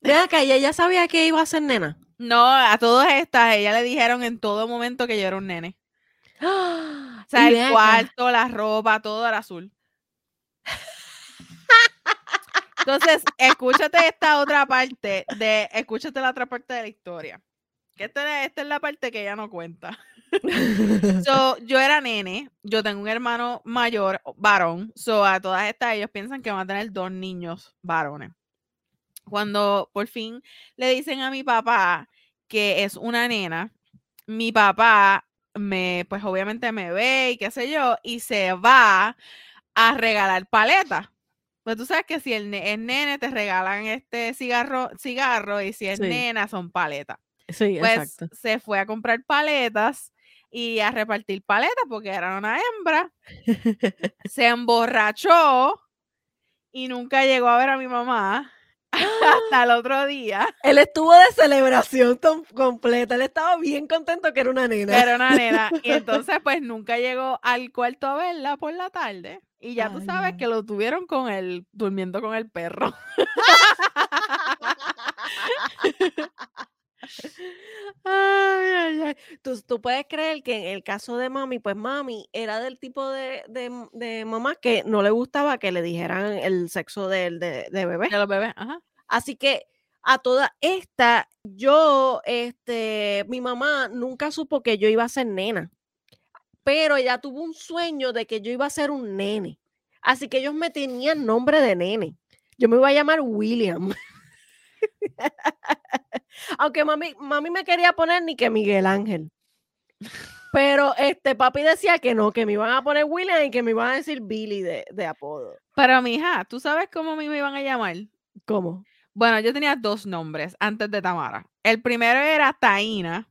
Ve acá, ¿y ella sabía que iba a ser nena? No, a todas estas, ella le dijeron en todo momento que yo era un nene. [GASPS] ¡Ah! sea, el acá. cuarto, la ropa, todo era azul. Entonces, escúchate esta otra parte de, escúchate la otra parte de la historia. Que esta, esta es la parte que ella no cuenta. [LAUGHS] So, yo era nene, yo tengo un hermano mayor, o- varón, so a todas estas ellos piensan que van a tener dos niños varones. Cuando por fin le dicen a mi papá que es una nena, mi papá me, pues obviamente me ve y qué sé yo, y se va a regalar paletas. Pues tú sabes que si el ne- es nene te regalan este cigarro, cigarro y si es Sí. nena son paletas. Sí, Pues exacto. se fue a comprar paletas y a repartir paletas porque era una hembra. [LAUGHS] Se emborrachó y nunca llegó a ver a mi mamá hasta el otro día. Él estuvo de celebración completa. Él estaba bien contento que era una nena. Era una nena. Y [LAUGHS] entonces, pues nunca llegó al cuarto a verla por la tarde. Y ya tú sabes que lo tuvieron con él, durmiendo con el perro. [LAUGHS] [LAUGHS] [LAUGHS] Ay, ay, ay. Tú, tú puedes creer que en el caso de mami, pues mami era del tipo de, de de mamá que no le gustaba que le dijeran el sexo de, de bebé. De los bebés. Ajá. Así que a toda esta, yo, este, mi mamá nunca supo que yo iba a ser nena, pero ella tuvo un sueño de que yo iba a ser un nene. Así que ellos me tenían nombre de nene. Yo me iba a llamar William. [LAUGHS] [LAUGHS] Aunque mami, mami me quería poner ni que Miguel Ángel. Pero este papi decía que no, que me iban a poner William y que me iban a decir Billy de, de apodo. Pero mi hija, ¿tú sabes cómo a mí me iban a llamar? ¿Cómo? Bueno, yo tenía dos nombres antes de Tamara. El primero era Taína.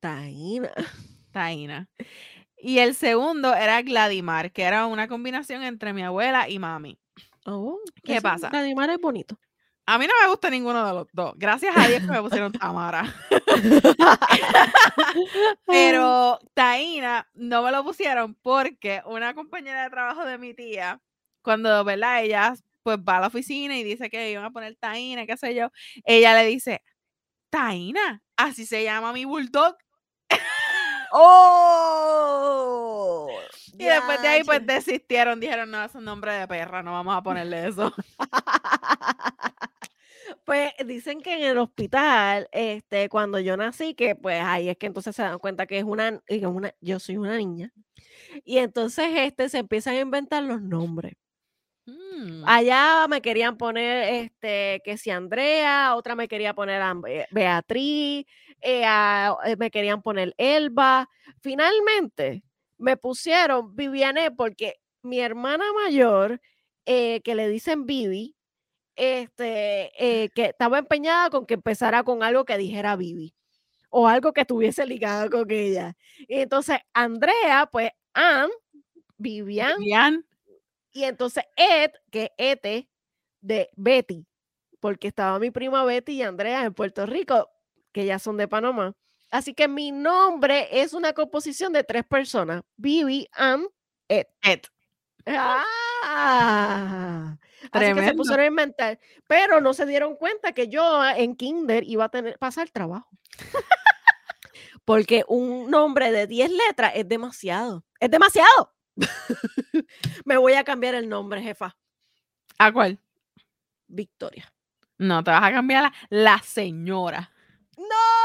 Taína. Taína. Y el segundo era Gladimar, que era una combinación entre mi abuela y mami. Oh, ¿Qué pasa? Vladimir es bonito. A mí no me gusta ninguno de los dos. Gracias a Dios que me pusieron [LAUGHS] Tamara. [LAUGHS] Pero Taína no me lo pusieron porque una compañera de trabajo de mi tía, cuando, ¿verdad? Ella pues va a la oficina y dice que iban a poner Taína, qué sé yo, ella le dice, Taína, así se llama mi bulldog. ¡Oh! [LAUGHS] Y después de ahí pues desistieron, dijeron, no, es un nombre de perra, no vamos a ponerle eso. Pues dicen que en el hospital, este, cuando yo nací, que pues ahí es que entonces se dan cuenta que es una, es una- yo soy una niña. Y entonces este se empiezan a inventar los nombres. Mm, Allá me querían poner, este, que si Andrea, otra me quería poner a Be- Beatriz, eh, a- eh, me querían poner Elba. Finalmente me pusieron Viviane porque mi hermana mayor, eh, que le dicen Vivi, este, eh, que estaba empeñada con que empezara con algo que dijera Vivi o algo que estuviese ligado con ella. Y entonces Andrea, pues Ann, Vivian, Vivian, y entonces Ed, que es Ete de Betty, porque estaba mi prima Betty y Andrea en Puerto Rico, que ya son de Panamá. Así que mi nombre es una composición de tres personas, Vivi, Ann, Ed. Ed. Ah, así que se Tremendo. pusieron a inventar, pero no se dieron cuenta que yo ah, en kinder iba a tener pasar trabajo. Porque un nombre de 10 letras es demasiado. Es demasiado. [LAUGHS] Me voy a cambiar el nombre, jefa. ¿A cuál? Victoria. No, te vas a cambiar la, la señora. ¡No!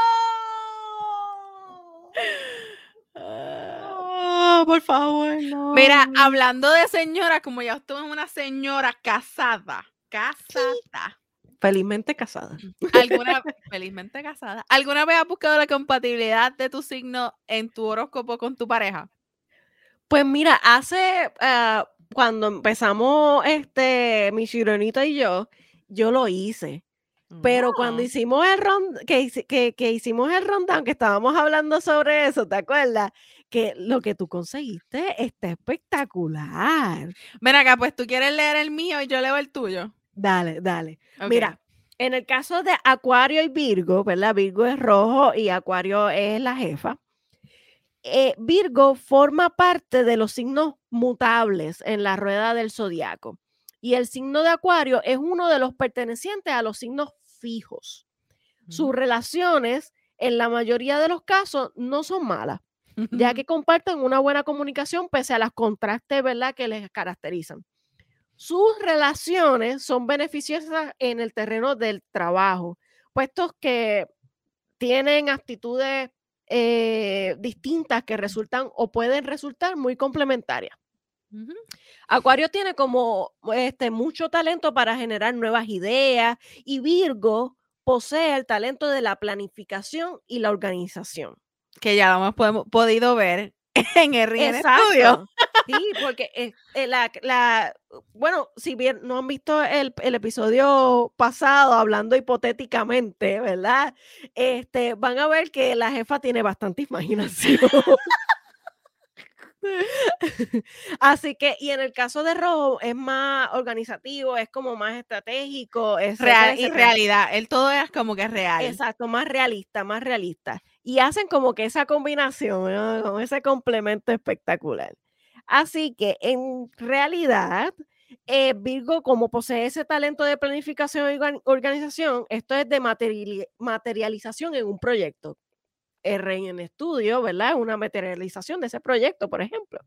Ah, por favor, no. Mira, hablando de señora, como ya usted es una señora casada, casada, Felizmente casada. alguna, [LAUGHS] felizmente casada, ¿alguna vez has buscado la compatibilidad de tu signo en tu horóscopo con tu pareja? Pues mira, hace ah, cuando empezamos este mi chironito y yo, yo lo hice. Pero cuando Wow. hicimos el que, hici- que, que hicimos el rundown, que estábamos hablando sobre eso, ¿te acuerdas? Que lo que tú conseguiste está espectacular. Ven acá, pues tú quieres leer el mío y yo leo el tuyo. Dale, dale. Mira, en el caso de Acuario y Virgo, ¿verdad? Virgo es rojo y Acuario es la jefa. eh, Virgo forma parte de los signos mutables en la rueda del zodiaco. Y el signo de Acuario es uno de los pertenecientes a los signos fijos. Sus Mm. relaciones, en la mayoría de los casos, no son malas. Ya que comparten una buena comunicación pese a las contrastes, ¿verdad?, que les caracterizan. Sus relaciones son beneficiosas en el terreno del trabajo, puestos que tienen actitudes eh, distintas que resultan o pueden resultar muy complementarias. Acuario tiene como este, mucho talento para generar nuevas ideas y Virgo posee el talento de la planificación y la organización. Que ya lo hemos podido ver [LAUGHS] en el Estudio. Sí, porque eh, eh, la, bueno, si bien no han visto el, episodio pasado hablando hipotéticamente, ¿verdad? Este, van a ver que la jefa tiene bastante imaginación. [LAUGHS] Así que, y en el caso de Rojo, es más organizativo, es como más estratégico, es real y realidad. Él todo es como que es real. Exacto, más realista, más realista. Y hacen como que esa combinación, con ese complemento espectacular. Así que en realidad, eh, Virgo, como posee ese talento de planificación y organización, esto es de materialización en un proyecto. R en estudio, ¿verdad? Una materialización de ese proyecto, por ejemplo.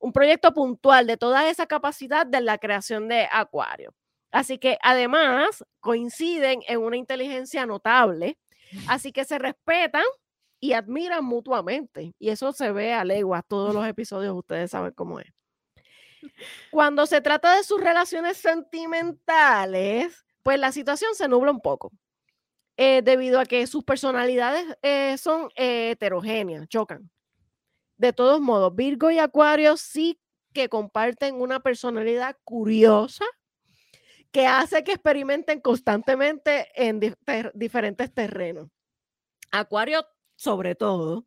Un proyecto puntual de toda esa capacidad de la creación de Acuario. Así que además coinciden en una inteligencia notable, así que se respetan y admiran mutuamente. Y eso se ve a leguas, todos los episodios, ustedes saben cómo es. Cuando se trata de sus relaciones sentimentales, pues la situación se nubla un poco. Eh, debido a que sus personalidades eh, son eh, heterogéneas, chocan. De todos modos, Virgo y Acuario sí que comparten una personalidad curiosa que hace que experimenten constantemente en diferentes terrenos. Acuario, sobre todo,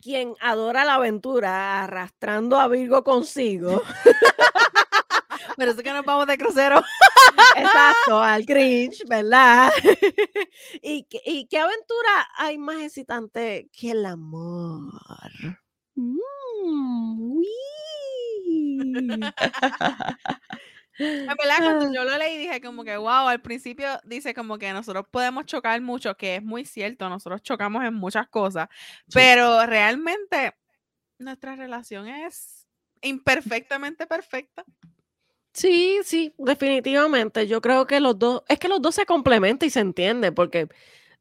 quien adora la aventura arrastrando a Virgo consigo. [LAUGHS] Pero es que nos vamos de crucero. [LAUGHS] Exacto, al Grinch, ¿verdad? [LAUGHS] ¿Y, ¿Y, qué aventura hay más excitante que el amor? Mm, en verdad, cuando yo lo leí dije como que, wow, al principio dice como que nosotros podemos chocar mucho, que es muy cierto, nosotros chocamos en muchas cosas, pero realmente nuestra relación es imperfectamente perfecta. Sí, sí, definitivamente. Yo creo que los dos, es que los dos se complementan y se entienden, porque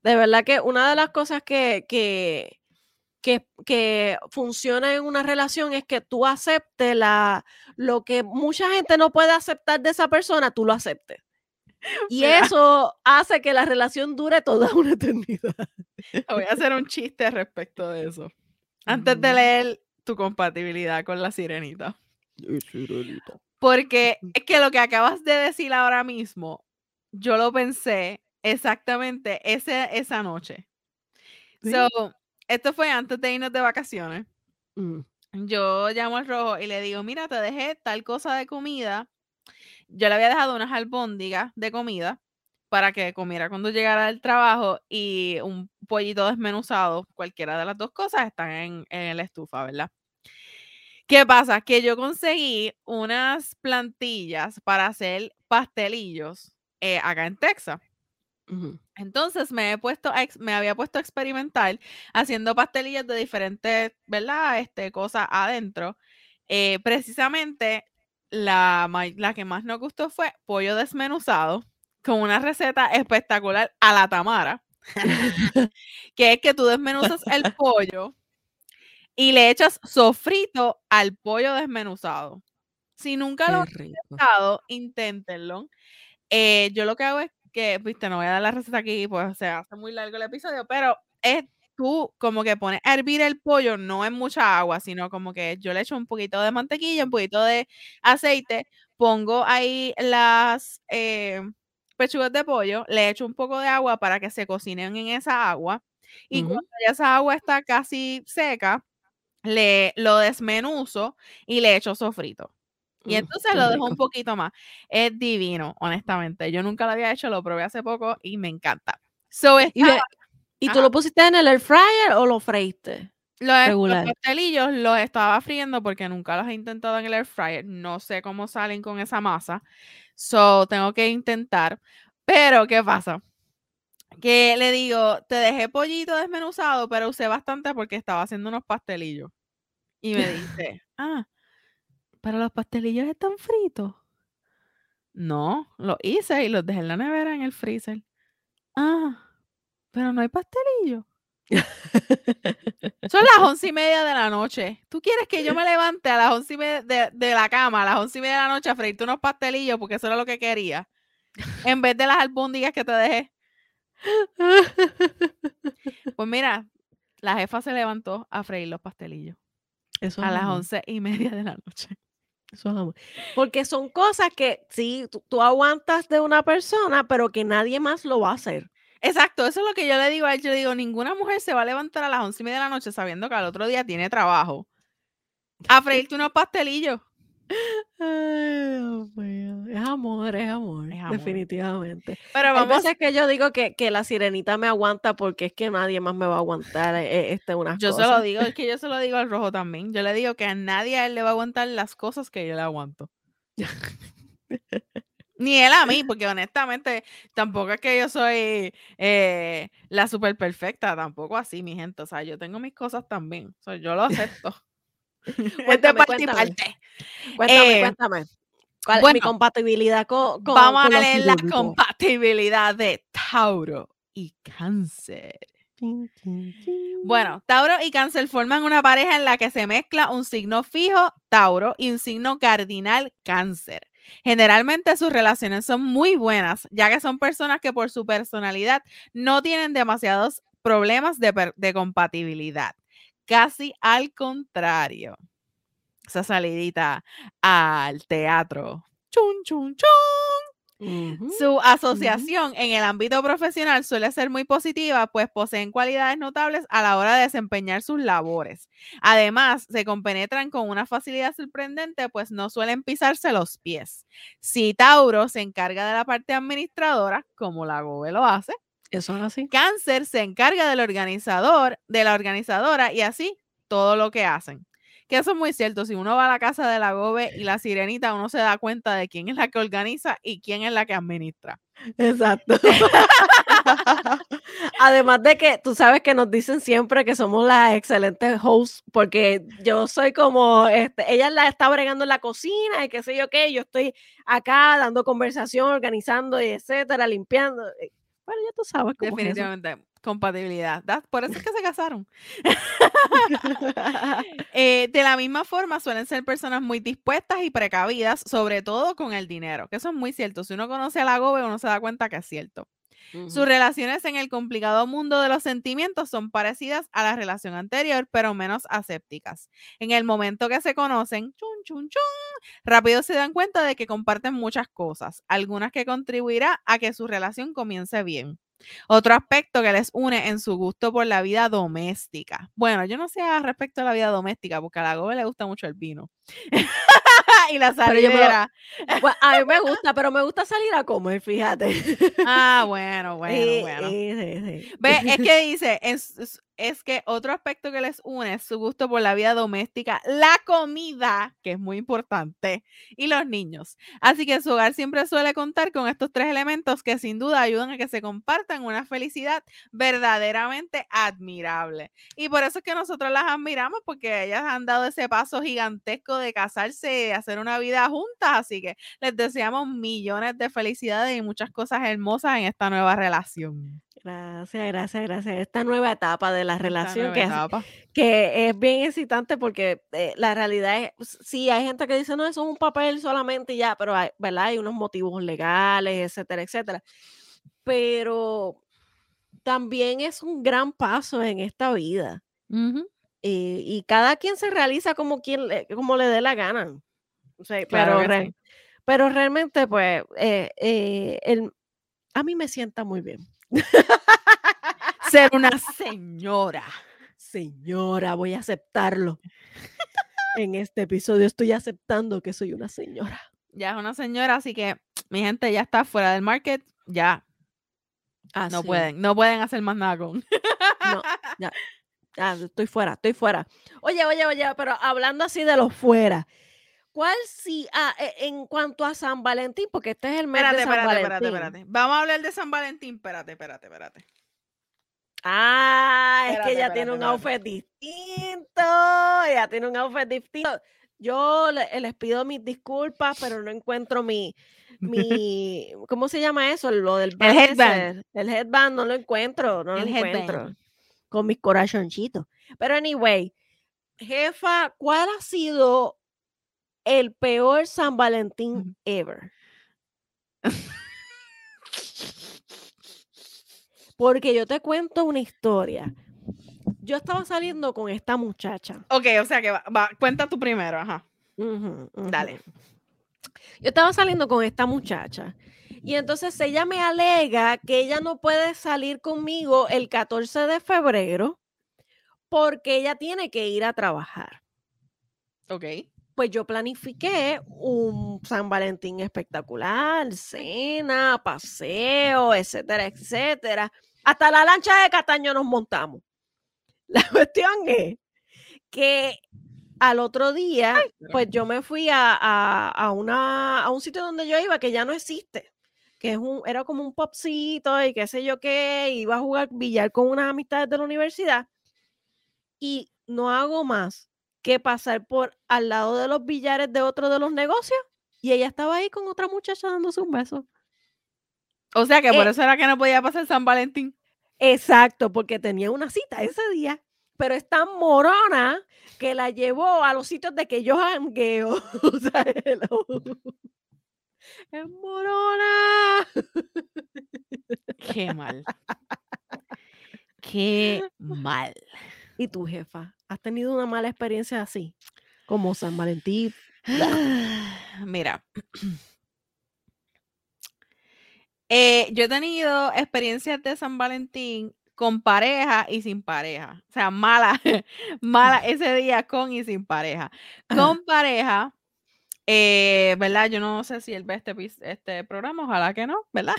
de verdad que una de las cosas que, que, que, funciona en una relación es que tú aceptes la, lo que mucha gente no puede aceptar de esa persona, tú lo aceptes. [LAUGHS] Y eso hace que la relación dure toda una eternidad. [LAUGHS] Voy a hacer un chiste respecto de eso. Antes de leer tu compatibilidad con la sirenita. sirenita. Porque [LAUGHS] es que lo que acabas de decir ahora mismo, yo lo pensé exactamente ese, esa noche. So, esto fue antes de irnos de vacaciones. Mm. Yo llamo al rojo y le digo, mira, te dejé tal cosa de comida. Yo le había dejado unas albóndigas de comida para que comiera cuando llegara del trabajo y un pollito desmenuzado, cualquiera de las dos cosas están en, en la estufa, ¿verdad? ¿Qué pasa? Que yo conseguí unas plantillas para hacer pastelillos eh, acá en Texas. Entonces me he puesto me había puesto a experimentar haciendo pastelillas de diferentes, ¿verdad? Este, cosas adentro. Eh, precisamente la, la que más nos gustó fue pollo desmenuzado con una receta espectacular a la tamara. [LAUGHS] que es que tú desmenuzas el pollo y le echas sofrito al pollo desmenuzado. Si nunca lo han intentado, inténtenlo. Eh, yo lo que hago es que, viste, no voy a dar la receta aquí, pues se hace muy largo el episodio, pero es tú como que pones a hervir el pollo, no en mucha agua, sino como que yo le echo un poquito de mantequilla, un poquito de aceite, pongo ahí las eh, pechugas de pollo, le echo un poco de agua para que se cocinen en esa agua. Y cuando ya esa agua está casi seca, le lo desmenuzo y le echo sofrito. Y entonces lo dejo un poquito más. Es divino, honestamente. Yo nunca lo había hecho, lo probé hace poco y me encanta. ¿Y, tú lo pusiste en el air fryer o lo freíste? Los, los, pastelillos los estaba friendo porque nunca los he intentado en el air fryer. No sé cómo salen con esa masa. So, tengo que intentar. Pero, ¿qué pasa? que le digo, te dejé pollito desmenuzado, pero usé bastante porque estaba haciendo unos pastelillos. Y me [LAUGHS] dice, ah, pero los pastelillos están fritos. No, los hice y los dejé en la nevera en el freezer. Ah, pero no hay pastelillo. Son las once y media de la noche. ¿Tú quieres que yo me levante a las once y media de, la cama, a las once y media de la noche a freírte unos pastelillos porque eso era lo que quería? En vez de las albóndigas que te dejé. Pues mira, la jefa se levantó a freír los pastelillos. a las once y media de la noche. Porque son cosas que sí, tú, aguantas de una persona, pero que nadie más lo va a hacer. Exacto, eso es lo que yo le digo a él. Yo digo, ninguna mujer se va a levantar a las once y media de la noche sabiendo que al otro día tiene trabajo. A freírte unos pastelillos. Es amor, es amor, definitivamente. Pero vamos. a que yo digo que, la sirenita me aguanta porque es que nadie más me va a aguantar eh, este, unas yo cosas. se lo digo, es que yo se lo digo al rojo también. Yo le digo que a nadie a él le va a aguantar las cosas que yo le aguanto. [LAUGHS] Ni él a mí, porque honestamente tampoco es que yo soy eh, la super perfecta, tampoco así, mi gente. O sea, yo tengo mis cosas también. O yo lo acepto. [LAUGHS] cuéntame, cuéntame. Cuéntame, eh, cuéntame. ¿Cuál es mi compatibilidad con, Vamos a leer la compatibilidad de Tauro y Cáncer. Bueno, Tauro y Cáncer forman una pareja en la que se mezcla un signo fijo, Tauro, y un signo cardinal, Cáncer. Generalmente sus relaciones son muy buenas, ya que son personas que por su personalidad no tienen demasiados problemas de, de compatibilidad. Casi al contrario esa salidita al teatro. Chun, chun, chun. Su asociación en el ámbito profesional suele ser muy positiva, pues poseen cualidades notables a la hora de desempeñar sus labores. Además, se compenetran con una facilidad sorprendente, pues no suelen pisarse los pies. Si Tauro se encarga de la parte administradora, como la GOBE lo hace, eso es así. Cáncer se encarga del organizador, de la organizadora y así todo lo que hacen. Que eso es muy cierto. Si uno va a la casa de la Gobe y la Sirenita, uno se da cuenta de quién es la que organiza y quién es la que administra. Exacto. [LAUGHS] Además de que tú sabes que nos dicen siempre que somos las excelentes hosts, porque yo soy como, este, ella la está bregando en la cocina y qué sé yo qué, yo estoy acá dando conversación, organizando y etcétera, limpiando. Bueno, ya tú sabes cómo Definitivamente compatibilidad. Por eso es que se casaron. [LAUGHS] Eh, de la misma forma, suelen ser personas muy dispuestas y precavidas, sobre todo con el dinero, que eso es muy cierto. Si uno conoce a la GOBE, uno se da cuenta que es cierto. Sus relaciones en el complicado mundo de los sentimientos son parecidas a la relación anterior, pero menos asépticas. En el momento que se conocen, chun, chun, chun, rápido se dan cuenta de que comparten muchas cosas, algunas que contribuirá a que su relación comience bien. Otro aspecto que les une en su gusto por la vida doméstica. Bueno, yo no sé respecto a la vida doméstica, porque a la Gobe le gusta mucho el vino. [LAUGHS] y la salida. Pues, a mí me [LAUGHS] gusta, pero me gusta salir a comer, fíjate. ah, bueno, bueno, [LAUGHS] bueno. Ve, es que dice, es, es que otro aspecto que les une es su gusto por la vida doméstica, la comida, que es muy importante, y los niños. Así que su hogar siempre suele contar con estos tres elementos que sin duda ayudan a que se compartan una felicidad verdaderamente admirable. Y por eso es que nosotros las admiramos, porque ellas han dado ese paso gigantesco de casarse y hacer una vida juntas. Así que les deseamos millones de felicidades y muchas cosas hermosas en esta nueva relación. Gracias, gracias, gracias. Esta nueva etapa de la relación que es, que es, bien excitante porque eh, la realidad es, sí, hay gente que dice, no, eso es un papel solamente y ya, pero hay, ¿verdad? Hay unos motivos legales, etcétera, etcétera. Pero también es un gran paso en esta vida. Eh, y cada quien se realiza como, quien le, como le dé la gana. pero, pero realmente, pues, eh, el, a mí me sienta muy bien [LAUGHS] Ser una señora. Señora, voy a aceptarlo. en este episodio estoy aceptando que soy una señora. Ya es una señora, así que mi gente ya está fuera del market, ya. Ah, no pueden, no pueden hacer más nada con. no, [LAUGHS] ya, estoy fuera, estoy fuera. Oye, oye, oye, pero hablando así de los fuera, ¿Cuál sí? Ah, e- en cuanto a San Valentín, porque este es el mes Espérate, de San espérate, Valentín. espérate, espérate. Vamos a hablar de San Valentín. Espérate, espérate, espérate. Ah, es que ella tiene un outfit distinto. Ella tiene un outfit distinto. Yo le- les pido mis disculpas, pero no encuentro mi, mi, [LAUGHS] ¿cómo se llama eso? Lo del ese, headband. El headband no lo encuentro, no El lo encuentro. headband. Con mis corazoncitos. Pero anyway, jefa, ¿cuál ha sido el peor San Valentín ever? Porque yo te cuento una historia. Yo estaba saliendo con esta muchacha. Ok, o sea que va, va, cuenta tú primero, ajá. Dale. Yo estaba saliendo con esta muchacha. Y entonces ella me alega que ella no puede salir conmigo el 14 de febrero porque ella tiene que ir a trabajar. Ok. Pues yo planifiqué un San Valentín espectacular, cena, paseo, etcétera, etcétera. Hasta la lancha de Cataño nos montamos. [LAUGHS] La cuestión es que al otro día, pues yo me fui a, a- a una, a un sitio donde yo iba que ya no existe, que es un, era como un popcito y qué sé yo qué, iba a jugar billar con unas amistades de la universidad y no hago más que pasar por al lado de los billares de otro de los negocios y ella estaba ahí con otra muchacha dándose un beso. O sea que por Eh, eso era que no podía pasar San Valentín. Exacto, porque tenía una cita ese día, pero es tan morona que la llevó a los sitios de que yo jangueo. O sea, hello. es morona. Qué mal. [LAUGHS] Qué mal. ¿Y tu jefa? ¿Has tenido una mala experiencia así? Como San Valentín. [SIGHS] Mira. [CLEARS THROAT] Eh, yo he tenido experiencias de San Valentín con pareja y sin pareja. O sea, mala, [LAUGHS] mala [LAUGHS] ese día con y sin pareja. Ajá. Con pareja, eh, ¿verdad? Yo no sé si él ve este, este programa, ojalá que no, ¿verdad?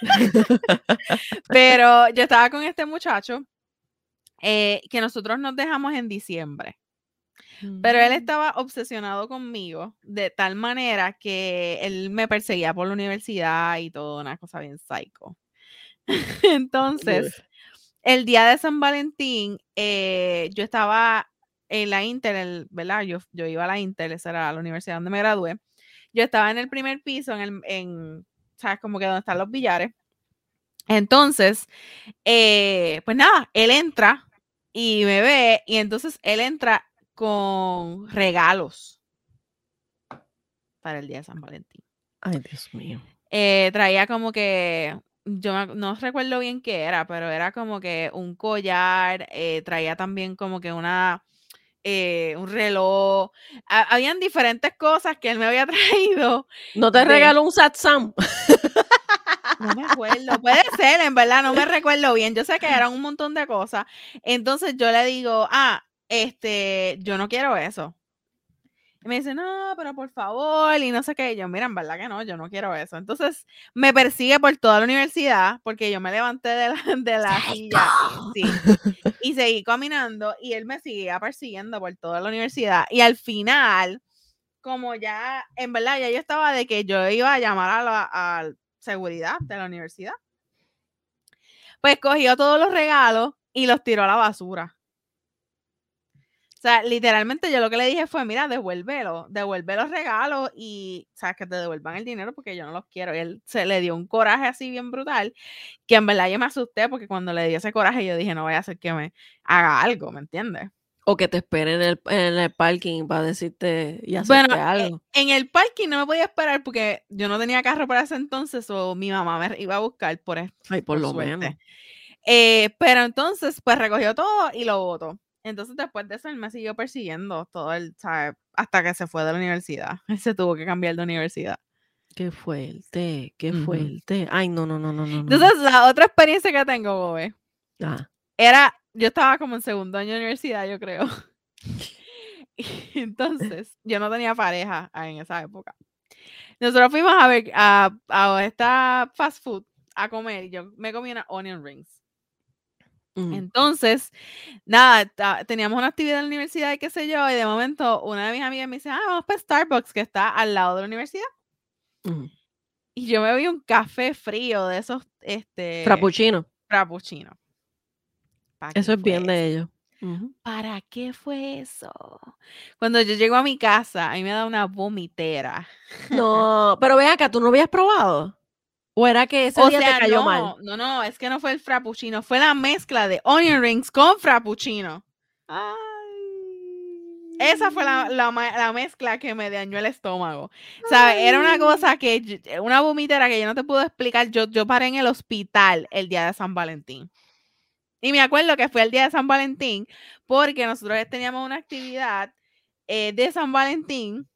[LAUGHS] Pero yo estaba con este muchacho eh, que nosotros nos dejamos en diciembre. Pero él Mm. estaba obsesionado conmigo de tal manera que él me perseguía por la universidad y todo, una cosa bien psycho. [LAUGHS] Entonces, el día de San Valentín, eh, yo estaba en la Inter, el- ¿verdad? Yo, yo iba a la Inter, esa era la universidad donde me gradué. Yo estaba en el primer piso, en el, en, ¿sabes? Como que donde están los billares. Entonces, eh, pues nada, él entra y me ve, y entonces él entra con regalos para el día de San Valentín. Ay, Dios mío. Eh, traía como que, yo no recuerdo bien qué era, pero era como que un collar, eh, traía también como que una, eh, un reloj. Ha- habían diferentes cosas que él me había [LAUGHS] traído. ¿No te de- regaló un satsam? [LAUGHS] No me acuerdo, puede ser, en verdad, no me recuerdo bien. Yo sé que eran un montón de cosas. Entonces yo le digo, ah, este, yo no quiero eso. Y me dice, no, pero por favor, y no sé qué. Y yo, mira, en verdad que no, yo no quiero eso. Entonces me persigue por toda la universidad porque yo me levanté de la, de la silla sí, y seguí caminando y él me seguía persiguiendo por toda la universidad. Y al final, como ya, en verdad, ya yo estaba de que yo iba a llamar a la a seguridad de la universidad. Pues cogió todos los regalos y los tiró a la basura. O sea, literalmente yo lo que le dije fue, mira, devuélvelo, devuelve los regalos y, sabes, que te devuelvan el dinero porque yo no los quiero. Y él se le dio un coraje así bien brutal, que en verdad yo me asusté porque cuando le dio ese coraje yo dije, no voy a hacer que me haga algo, ¿me entiendes? O que te esperen en el, en el parking para decirte y Bueno, hacerte eh, algo. en el parking no me podía esperar porque yo no tenía carro para ese entonces o mi mamá me iba a buscar por esto. Ay, por, por lo suerte. menos. Eh, pero entonces, pues recogió todo y lo botó. Entonces, después de eso, él me siguió persiguiendo todo el, ¿sabes? Hasta que se fue de la universidad. [LAUGHS] Él se tuvo que cambiar de universidad. Qué fuerte, qué fuerte. Ay, no, no, no, no, no. no. Entonces, la otra experiencia que tengo, Bobe, Ah, era, yo estaba como en segundo año de universidad, yo creo. [LAUGHS] Y entonces, yo no tenía pareja ah, en esa época. Nosotros fuimos a ver a, a esta fast food a comer y yo me comí unas onion rings. Entonces, nada, teníamos una actividad en la universidad y qué sé yo, y de momento una de mis amigas me dice, ah, vamos para Starbucks, que está al lado de la universidad. Y yo me vi un café frío de esos, este... Frappuccino. Frappuccino. Eso es bien de ellos. ¿Para qué fue eso? Cuando yo llego a mi casa, a mí me da una vomitera. [LAUGHS] No, pero ve acá, ¿tú no habías probado? ¿O era que ese día te cayó no, mal? No, no, es que no fue el frappuccino, fue la mezcla de onion rings con frappuccino. Ay. Esa fue la, mezcla que me dañó el estómago. ¿Sabes? Era una cosa que, una vomitera que yo no te puedo explicar. Yo, yo paré en el hospital el día de San Valentín. Y me acuerdo que fue el día de San Valentín porque nosotros teníamos una actividad eh, de San Valentín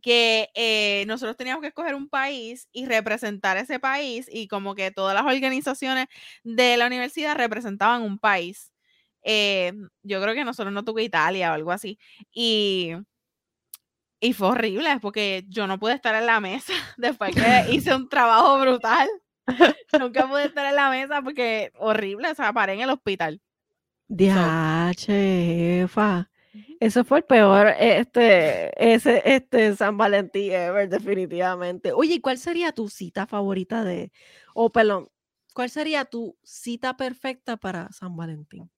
que eh, nosotros teníamos que escoger un país y representar ese país y como que todas las organizaciones de la universidad representaban un país. Eh, yo creo que nosotros no tuve Italia o algo así. Y, y fue horrible porque yo no pude estar en la mesa [LAUGHS] después que [LAUGHS] hice un trabajo brutal. [LAUGHS] Nunca pude estar en la mesa porque horrible, o sea, paré en el hospital. Diache, jefa. Eso fue el peor, este, ese, este San Valentín ever, definitivamente. Oye, ¿y cuál sería tu cita favorita de, o oh, perdón, cuál sería tu cita perfecta para San Valentín?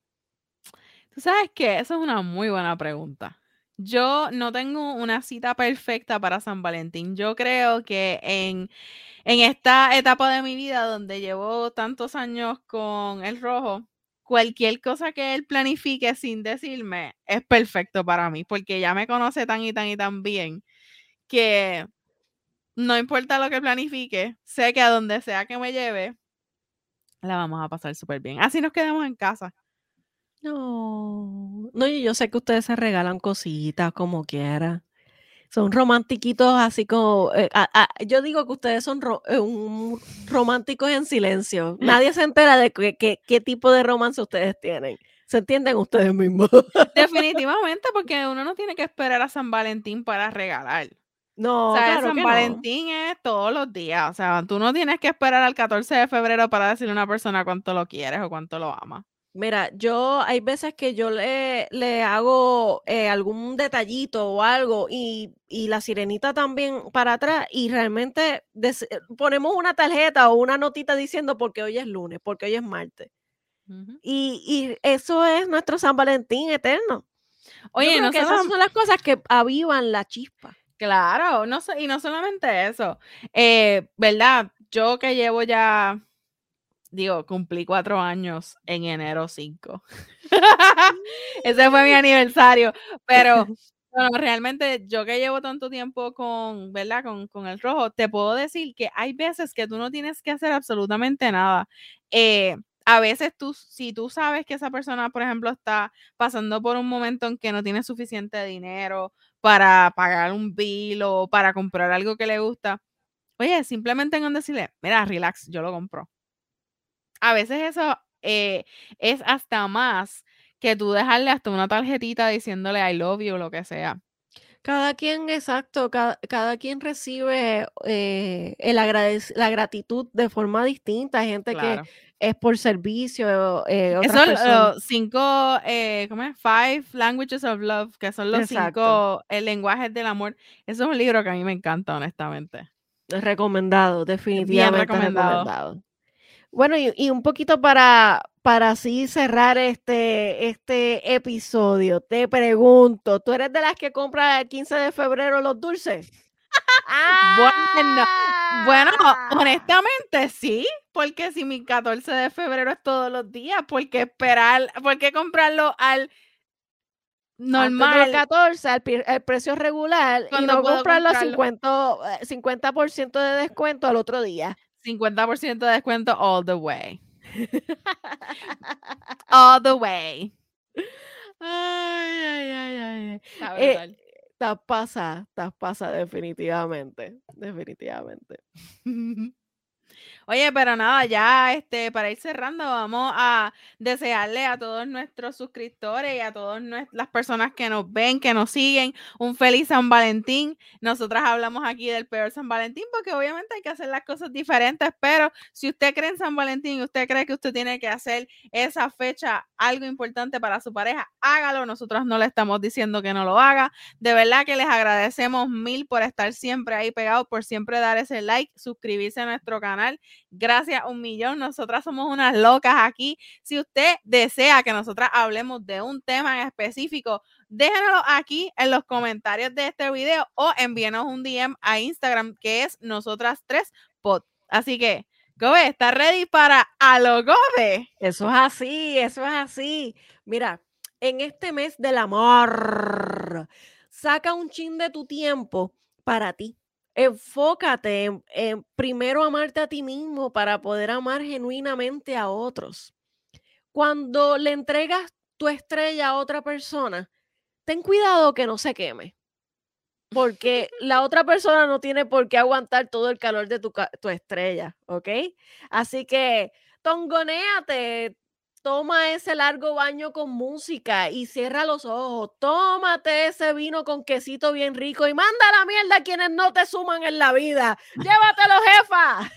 Tú sabes que esa es una muy buena pregunta. Yo no tengo una cita perfecta para San Valentín. Yo creo que en, en esta etapa de mi vida donde llevo tantos años con el rojo, cualquier cosa que él planifique sin decirme es perfecto para mí, porque ya me conoce tan y tan y tan bien que no importa lo que planifique, sé que a donde sea que me lleve, la vamos a pasar súper bien. Así nos quedamos en casa. No, no, yo sé que ustedes se regalan cositas como quiera. Son romantiquitos así como, eh, yo digo que ustedes son eh, románticos en silencio. [LAUGHS] Nadie se entera de qué tipo de romance ustedes tienen. Se entienden ustedes mismos. [LAUGHS] Definitivamente, porque uno no tiene que esperar a San Valentín para regalar. No, o sea, San Valentín es todos los días. O sea, tú no tienes que esperar al 14 de febrero para decirle a una persona cuánto lo quieres o cuánto lo amas. Mira, yo hay veces que yo le, le hago eh, algún detallito o algo y, la sirenita también para atrás y realmente ponemos una tarjeta o una notita diciendo porque hoy es lunes, porque hoy es martes. y, eso es nuestro San Valentín eterno. Oye, no esas son las cosas que avivan la chispa. Claro, no, y no solamente eso, eh, ¿verdad? Yo que llevo ya digo, cumplí cuatro años en enero 5. [LAUGHS] Ese fue mi aniversario. Pero [LAUGHS] bueno, realmente yo que llevo tanto tiempo con, ¿verdad? Con, con, el rojo, te puedo decir que hay veces que tú no tienes que hacer absolutamente nada. Eh, a veces tú, si tú sabes que esa persona, por ejemplo, está pasando por un momento en que no tiene suficiente dinero para pagar un bill o para comprar algo que le gusta, oye, simplemente en decirle, mira, relax, yo lo compro a veces eso eh, es hasta más que tú dejarle hasta una tarjetita diciéndole I love you o lo que sea. Cada quien, exacto, cada, quien recibe eh, el la gratitud de forma distinta. Hay gente que es por servicio. Eh, son los cinco, eh, ¿cómo es? Five Languages of Love, que son los cinco lenguajes del amor. Eso es un libro que a mí me encanta, honestamente. Recomendado, definitivamente recomendado. Bueno, y, un poquito para, para así cerrar este, este episodio, te pregunto, ¿tú eres de las que compra el 15 de febrero los dulces? bueno, bueno, ¡Ah! honestamente sí, porque si mi 14 de febrero es todos los días, ¿por qué esperar, por qué comprarlo al normal? El 14, al, precio regular, y no comprarlo a 50, 50% de descuento al otro día. 50% de descuento all the way. [LAUGHS] all the way. Ay, ay, ay, ay. Eh, estás pasa, estás pasa definitivamente, definitivamente. [LAUGHS] Oye, pero nada, ya este, para ir cerrando, vamos a desearle a todos nuestros suscriptores y a todas las personas que nos ven, que nos siguen, un feliz San Valentín. Nosotras hablamos aquí del peor San Valentín porque obviamente hay que hacer las cosas diferentes, pero si usted cree en San Valentín y usted cree que usted tiene que hacer esa fecha algo importante para su pareja, hágalo. Nosotros no le estamos diciendo que no lo haga. De verdad que les agradecemos mil por estar siempre ahí pegados, por siempre dar ese like, suscribirse a nuestro canal Gracias un millón. Nosotras somos unas locas aquí. Si usted desea que nosotras hablemos de un tema en específico, déjenoslo aquí en los comentarios de este video o envíenos un DM a Instagram que es nosotras tres pod. Así que, Gobe, ¿está ready para a lo Gobe? Eso es así, eso es así. Mira, en este mes del amor, saca un chin de tu tiempo para ti enfócate en, primero amarte a ti mismo para poder amar genuinamente a otros. Cuando le entregas tu estrella a otra persona, ten cuidado que no se queme. Porque [LAUGHS] la otra persona no tiene por qué aguantar todo el calor de tu, tu estrella, ¿ok? Así que tongonéate, toma ese largo baño con música y cierra los ojos. Tómate ese vino con quesito bien rico y manda la mierda a quienes no te suman en la vida. [LAUGHS] Llévatelo, jefa.